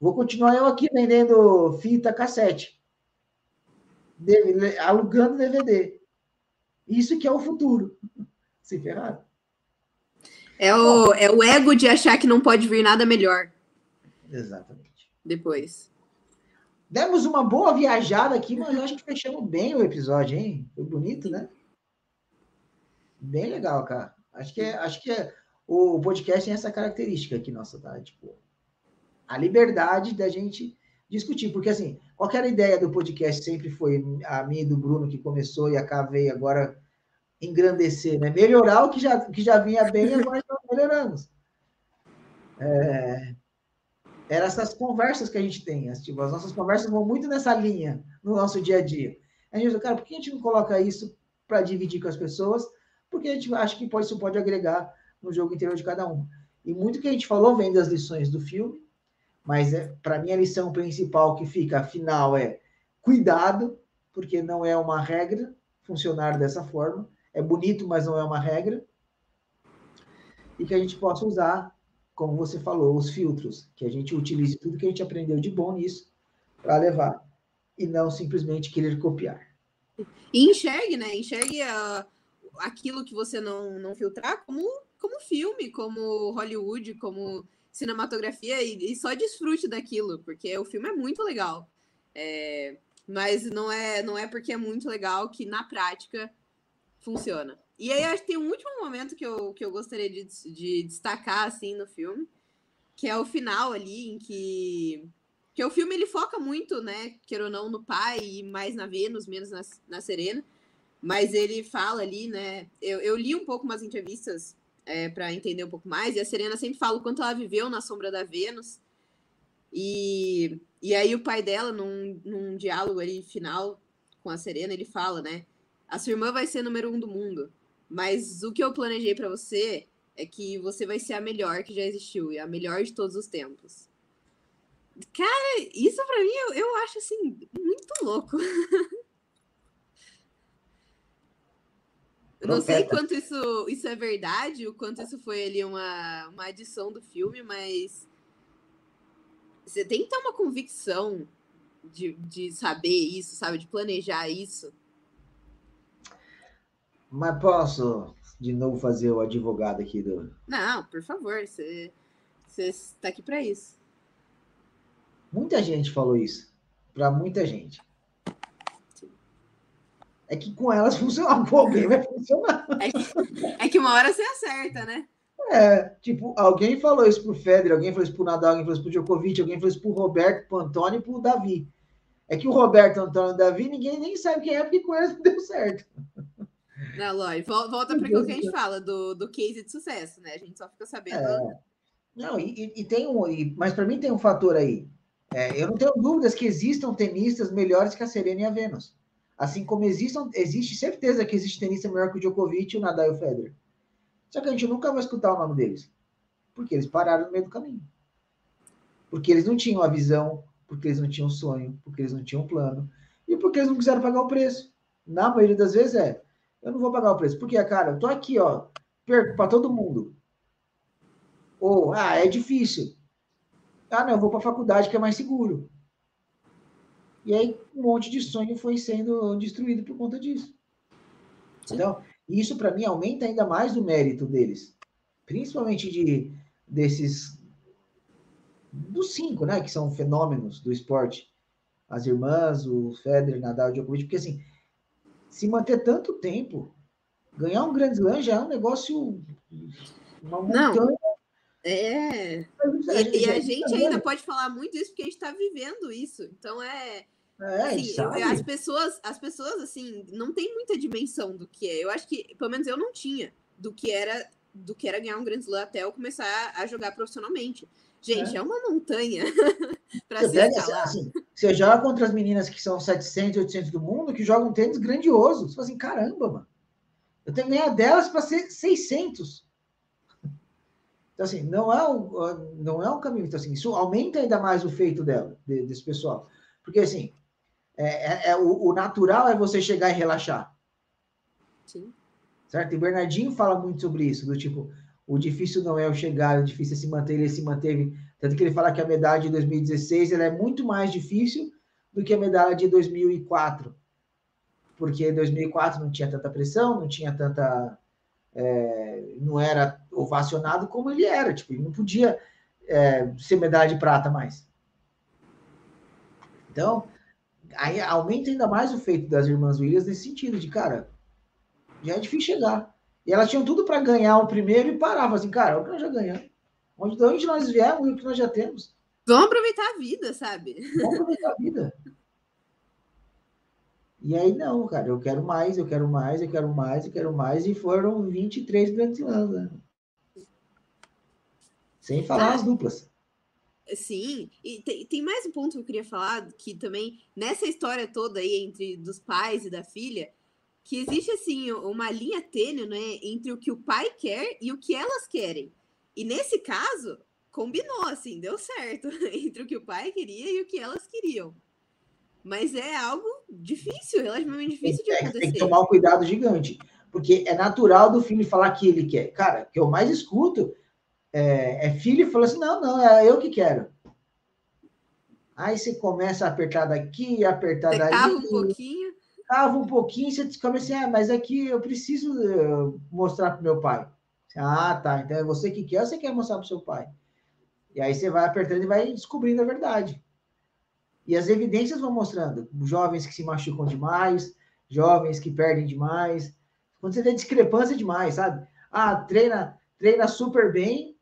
[SPEAKER 1] Vou continuar eu aqui vendendo fita cassete, alugando DVD. Isso que é o futuro. Se ferrar.
[SPEAKER 2] É o, é o ego de achar que não pode vir nada melhor.
[SPEAKER 1] Exatamente.
[SPEAKER 2] Depois.
[SPEAKER 1] Demos uma boa viajada aqui, mas acho que fechamos bem o episódio, hein? Foi bonito, né? Bem legal, cara. Acho que, é, acho que é, o podcast tem essa característica aqui, nossa, tá? Tipo, a liberdade da gente discutir. Porque, assim, qualquer ideia do podcast sempre foi a minha e do Bruno que começou e a veio agora engrandecer, né? Melhorar o que já, que já vinha bem, agora melhorando. É, eram essas conversas que a gente tem. As, tipo, as nossas conversas vão muito nessa linha no nosso dia a dia. A gente cara, por que a gente não coloca isso para dividir com as pessoas? Porque a gente acha que pode, isso pode agregar no jogo interior de cada um. E muito que a gente falou vem das lições do filme, mas é, para mim a lição principal que fica, afinal, é cuidado, porque não é uma regra funcionar dessa forma. É bonito, mas não é uma regra. E que a gente possa usar, como você falou, os filtros, que a gente utilize tudo que a gente aprendeu de bom nisso para levar e não simplesmente querer copiar.
[SPEAKER 2] E enxergue, né? Enxergue uh, aquilo que você não, não filtrar como, como filme, como Hollywood, como cinematografia e, e só desfrute daquilo, porque o filme é muito legal. É, mas não é, não é porque é muito legal que na prática funciona. E aí acho que tem um último momento que eu, que eu gostaria de, de destacar assim no filme, que é o final ali em que que o filme ele foca muito, né, queira ou não, no pai e mais na Vênus, menos na, na Serena. Mas ele fala ali, né? Eu, eu li um pouco umas entrevistas é, para entender um pouco mais, e a Serena sempre fala o quanto ela viveu na sombra da Vênus. E, e aí o pai dela, num, num diálogo ali final com a Serena, ele fala, né? A sua irmã vai ser número um do mundo. Mas o que eu planejei para você é que você vai ser a melhor que já existiu e a melhor de todos os tempos. Cara, isso para mim eu, eu acho assim muito louco. Eu não sei quanto isso, isso é verdade, o quanto isso foi ali uma, uma adição do filme, mas você tem que ter uma convicção de, de saber isso, sabe? De planejar isso.
[SPEAKER 1] Mas posso de novo fazer o advogado aqui do.
[SPEAKER 2] Não, por favor, você, está aqui para isso.
[SPEAKER 1] Muita gente falou isso. Para muita gente é que com elas funciona, com alguém vai funcionar.
[SPEAKER 2] É que, é que uma hora você acerta, né?
[SPEAKER 1] É, tipo, alguém falou isso pro Federer, alguém falou isso pro Nadal, alguém falou isso pro Djokovic, alguém falou isso pro Roberto, pro Antônio e pro Davi. É que o Roberto, Antônio e Davi, ninguém nem sabe quem é, porque com eles não deu certo.
[SPEAKER 2] Não, Lói, volta para aquilo que a gente fala, do, do case de sucesso, né? A gente só fica sabendo. É.
[SPEAKER 1] Não, e, e, tem um. E, mas para mim tem um fator aí. É, eu não tenho dúvidas que existam tenistas melhores que a Serena e a Vênus. Assim como existam, existe certeza que existe tenista melhor que o Djokovic, o Nadal e o Federer. Só que a gente nunca vai escutar o nome deles. Porque eles pararam no meio do caminho. Porque eles não tinham a visão, porque eles não tinham sonho, porque eles não tinham plano. E porque eles não quiseram pagar o preço. Na maioria das vezes é, eu não vou pagar o preço. Porque, cara, eu tô aqui, ó, perco para todo mundo. Ou, ah, é difícil. Ah, não, eu vou para a faculdade que é mais seguro. E aí um monte de sonho foi sendo destruído por conta disso. Então, isso para mim aumenta ainda mais o mérito deles. Principalmente de desses dos cinco, né, que são fenômenos do esporte. As irmãs, o Federer, Nadal, o Djokovic, porque assim, se manter tanto tempo, ganhar um grande slam já é um negócio
[SPEAKER 2] uma montanha é. E, e, a gente ainda pode falar muito isso porque a gente está vivendo isso. Então é. É, assim, eu, as pessoas, as pessoas assim, não tem muita dimensão do que é. Eu acho que, pelo menos eu não tinha, do que era do que era ganhar um Grand Slam até eu começar a jogar profissionalmente. Gente, é, é uma montanha para se escalar. Assim,
[SPEAKER 1] você joga contra as meninas que são 700, 800 do mundo, que jogam tênis grandioso. Você fala assim, caramba, mano. Eu tenho que ganhar delas para ser 600. Então, assim, não é um, não é um caminho. Então, assim, isso aumenta ainda mais o feito dela, desse pessoal. Porque, assim, é, é, é o, o, natural é você chegar e relaxar. Sim. Certo? E Bernardinho fala muito sobre isso, do tipo, o difícil não é o chegar, o difícil é se manter, ele se manteve. Tanto que ele fala que a medalha de 2016 ela é muito mais difícil do que a medalha de 2004. Porque em 2004 não tinha tanta pressão, não tinha tanta. É, não era ovacionado como ele era. Tipo, ele não podia é, ser medalha de prata mais. Então, aí aumenta ainda mais o feito das irmãs Williams nesse sentido, de cara, já é difícil chegar. E elas tinham tudo para ganhar o primeiro e paravam assim, cara, o que nós já ganhamos. Onde, de onde nós viemos e o que nós já temos.
[SPEAKER 2] Vamos aproveitar a vida, sabe?
[SPEAKER 1] Vamos aproveitar a vida. E aí, não, cara, eu quero mais, eu quero mais, eu quero mais, eu quero mais, e foram 23 grandes lãs, né? Sem falar ah, as duplas.
[SPEAKER 2] Sim, e tem, tem mais um ponto que eu queria falar, que também, nessa história toda aí entre dos pais e da filha, que existe, assim, uma linha tênue, né, entre o que o pai quer e o que elas querem. E nesse caso, combinou, assim, deu certo, entre o que o pai queria e o que elas queriam. Mas é algo difícil, relativamente difícil de é, acontecer.
[SPEAKER 1] Tem que tomar um cuidado gigante, porque é natural do filho falar que ele quer. Cara, o que eu mais escuto é, é filho e fala assim: não, não, é eu que quero. Aí você começa a apertar daqui, apertar você dali.
[SPEAKER 2] Cava um pouquinho.
[SPEAKER 1] Cava um pouquinho, você começa assim: ah, mas aqui eu preciso eh, mostrar para meu pai. Ah, tá. Então é você que quer ou você quer mostrar para o seu pai? E aí você vai apertando e vai descobrindo a verdade. E as evidências vão mostrando. Jovens que se machucam demais, jovens que perdem demais. Quando você vê discrepância demais, sabe? Ah, treina, treina super bem,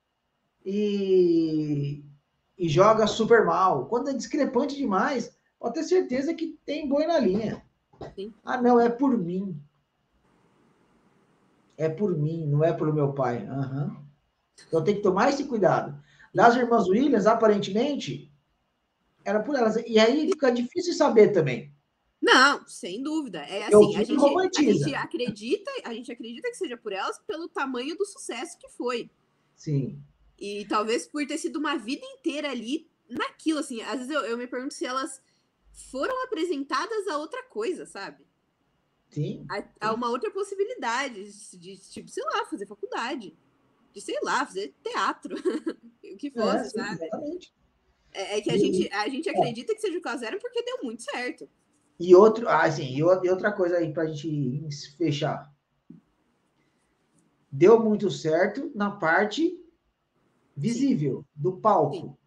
[SPEAKER 1] e, e joga super mal. Quando é discrepante demais, pode ter certeza que tem boi na linha. Sim. Ah, não, é por mim. É por mim, não é pelo meu pai. Uhum. Então tem que tomar esse cuidado. Das irmãs Williams, aparentemente, era por elas. E aí fica difícil saber também.
[SPEAKER 2] Não, sem dúvida. É assim, a gente, a gente, acredita, a gente acredita que seja por elas pelo tamanho do sucesso que foi.
[SPEAKER 1] Sim.
[SPEAKER 2] E talvez por ter sido uma vida inteira ali naquilo, assim. Às vezes eu, eu me pergunto se elas foram apresentadas a outra coisa, sabe?
[SPEAKER 1] Sim.
[SPEAKER 2] Há, uma outra possibilidade de, de, tipo, sei lá, fazer faculdade. De, sei lá, fazer teatro. o que fosse, é, sabe? Exatamente. É, é, que a, e, gente, a gente acredita que seja o caso porque deu muito certo.
[SPEAKER 1] E outro, ah, sim, e outra coisa aí para a gente fechar. Deu muito certo na parte visível sim. do palco.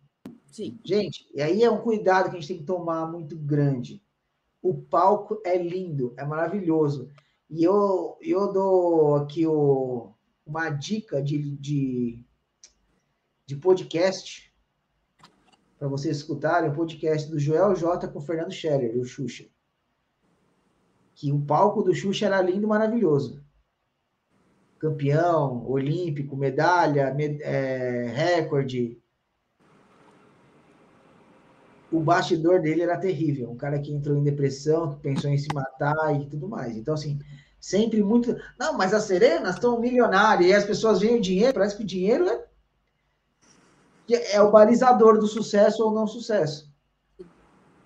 [SPEAKER 2] Sim. sim.
[SPEAKER 1] Gente, e aí é um cuidado que a gente tem que tomar muito grande. O palco é lindo, é maravilhoso. E eu, eu dou aqui o, uma dica de, de, de podcast para vocês escutarem o podcast do Joel J com o Fernando Scherer, o Xuxa. Que o palco do Xuxa era lindo maravilhoso. Campeão, olímpico, medalha, med é, recorde. O bastidor dele era terrível. Um cara que entrou em depressão, que pensou em se matar e tudo mais. Então, assim, sempre muito. Não, mas as serenas estão milionárias e as pessoas veem o dinheiro, parece que o dinheiro é é o balizador do sucesso ou não sucesso.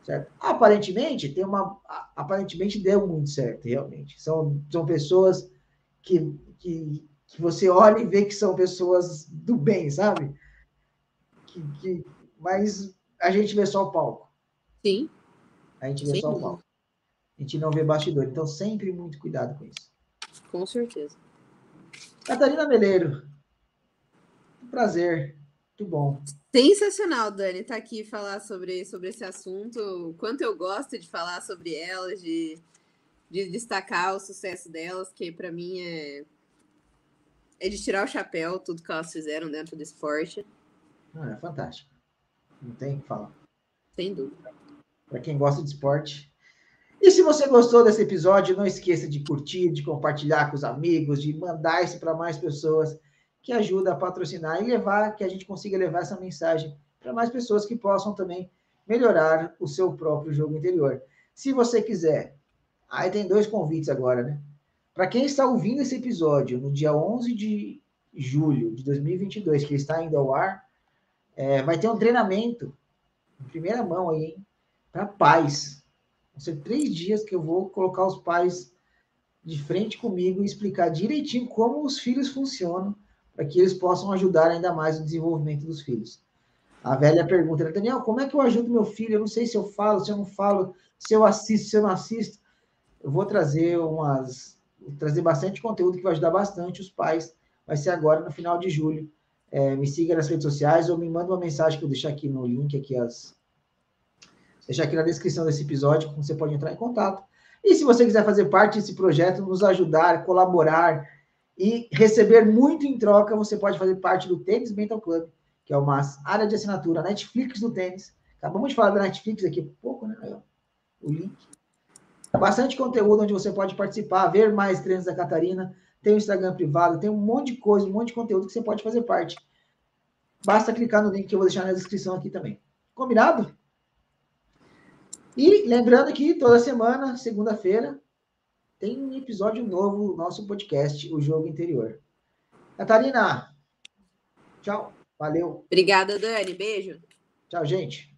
[SPEAKER 1] Certo? Aparentemente, tem uma. Aparentemente deu muito certo, realmente. São, são pessoas que, que, que você olha e vê que são pessoas do bem, sabe? Que, que, mas a gente vê só o palco.
[SPEAKER 2] Sim.
[SPEAKER 1] A gente vê Sim. só o palco. A gente não vê bastidor. Então, sempre muito cuidado com isso.
[SPEAKER 2] Com certeza.
[SPEAKER 1] Catarina Meleiro. Um prazer. Muito bom.
[SPEAKER 2] Sensacional, Dani, estar tá aqui falar sobre, sobre esse assunto. Quanto eu gosto de falar sobre elas, de, de destacar o sucesso delas, que para mim é, é de tirar o chapéu, tudo que elas fizeram dentro do esporte.
[SPEAKER 1] Ah, é fantástico. Não tem o que falar.
[SPEAKER 2] Sem dúvida.
[SPEAKER 1] Para quem gosta de esporte. E se você gostou desse episódio, não esqueça de curtir, de compartilhar com os amigos, de mandar isso para mais pessoas que ajuda a patrocinar e levar, que a gente consiga levar essa mensagem para mais pessoas que possam também melhorar o seu próprio jogo interior. Se você quiser, aí tem dois convites agora, né? Para quem está ouvindo esse episódio no dia 11 de julho de 2022, que está indo ao ar, é, vai ter um treinamento em primeira mão aí, para pais. Vão ser três dias que eu vou colocar os pais de frente comigo e explicar direitinho como os filhos funcionam para que eles possam ajudar ainda mais o desenvolvimento dos filhos. A velha pergunta, né, Daniel, como é que eu ajudo meu filho? Eu não sei se eu falo, se eu não falo, se eu assisto, se eu não assisto. Eu vou trazer umas, vou trazer bastante conteúdo que vai ajudar bastante os pais. Vai ser agora no final de julho. É, me siga nas redes sociais ou me manda uma mensagem que eu deixar aqui no link aqui as deixar aqui na descrição desse episódio, você pode entrar em contato. E se você quiser fazer parte desse projeto, nos ajudar, colaborar, e receber muito em troca, você pode fazer parte do Tênis Mental Club, que é uma área de assinatura Netflix do tênis. Acabamos de falar da Netflix aqui um pouco, né? O link. Bastante conteúdo onde você pode participar, ver mais treinos da Catarina. Tem o Instagram privado, tem um monte de coisa, um monte de conteúdo que você pode fazer parte. Basta clicar no link que eu vou deixar na descrição aqui também. Combinado? E lembrando que toda semana, segunda-feira, tem um episódio novo no nosso podcast, O Jogo Interior. Catarina, tchau, valeu.
[SPEAKER 2] Obrigada, Dani, beijo.
[SPEAKER 1] Tchau, gente.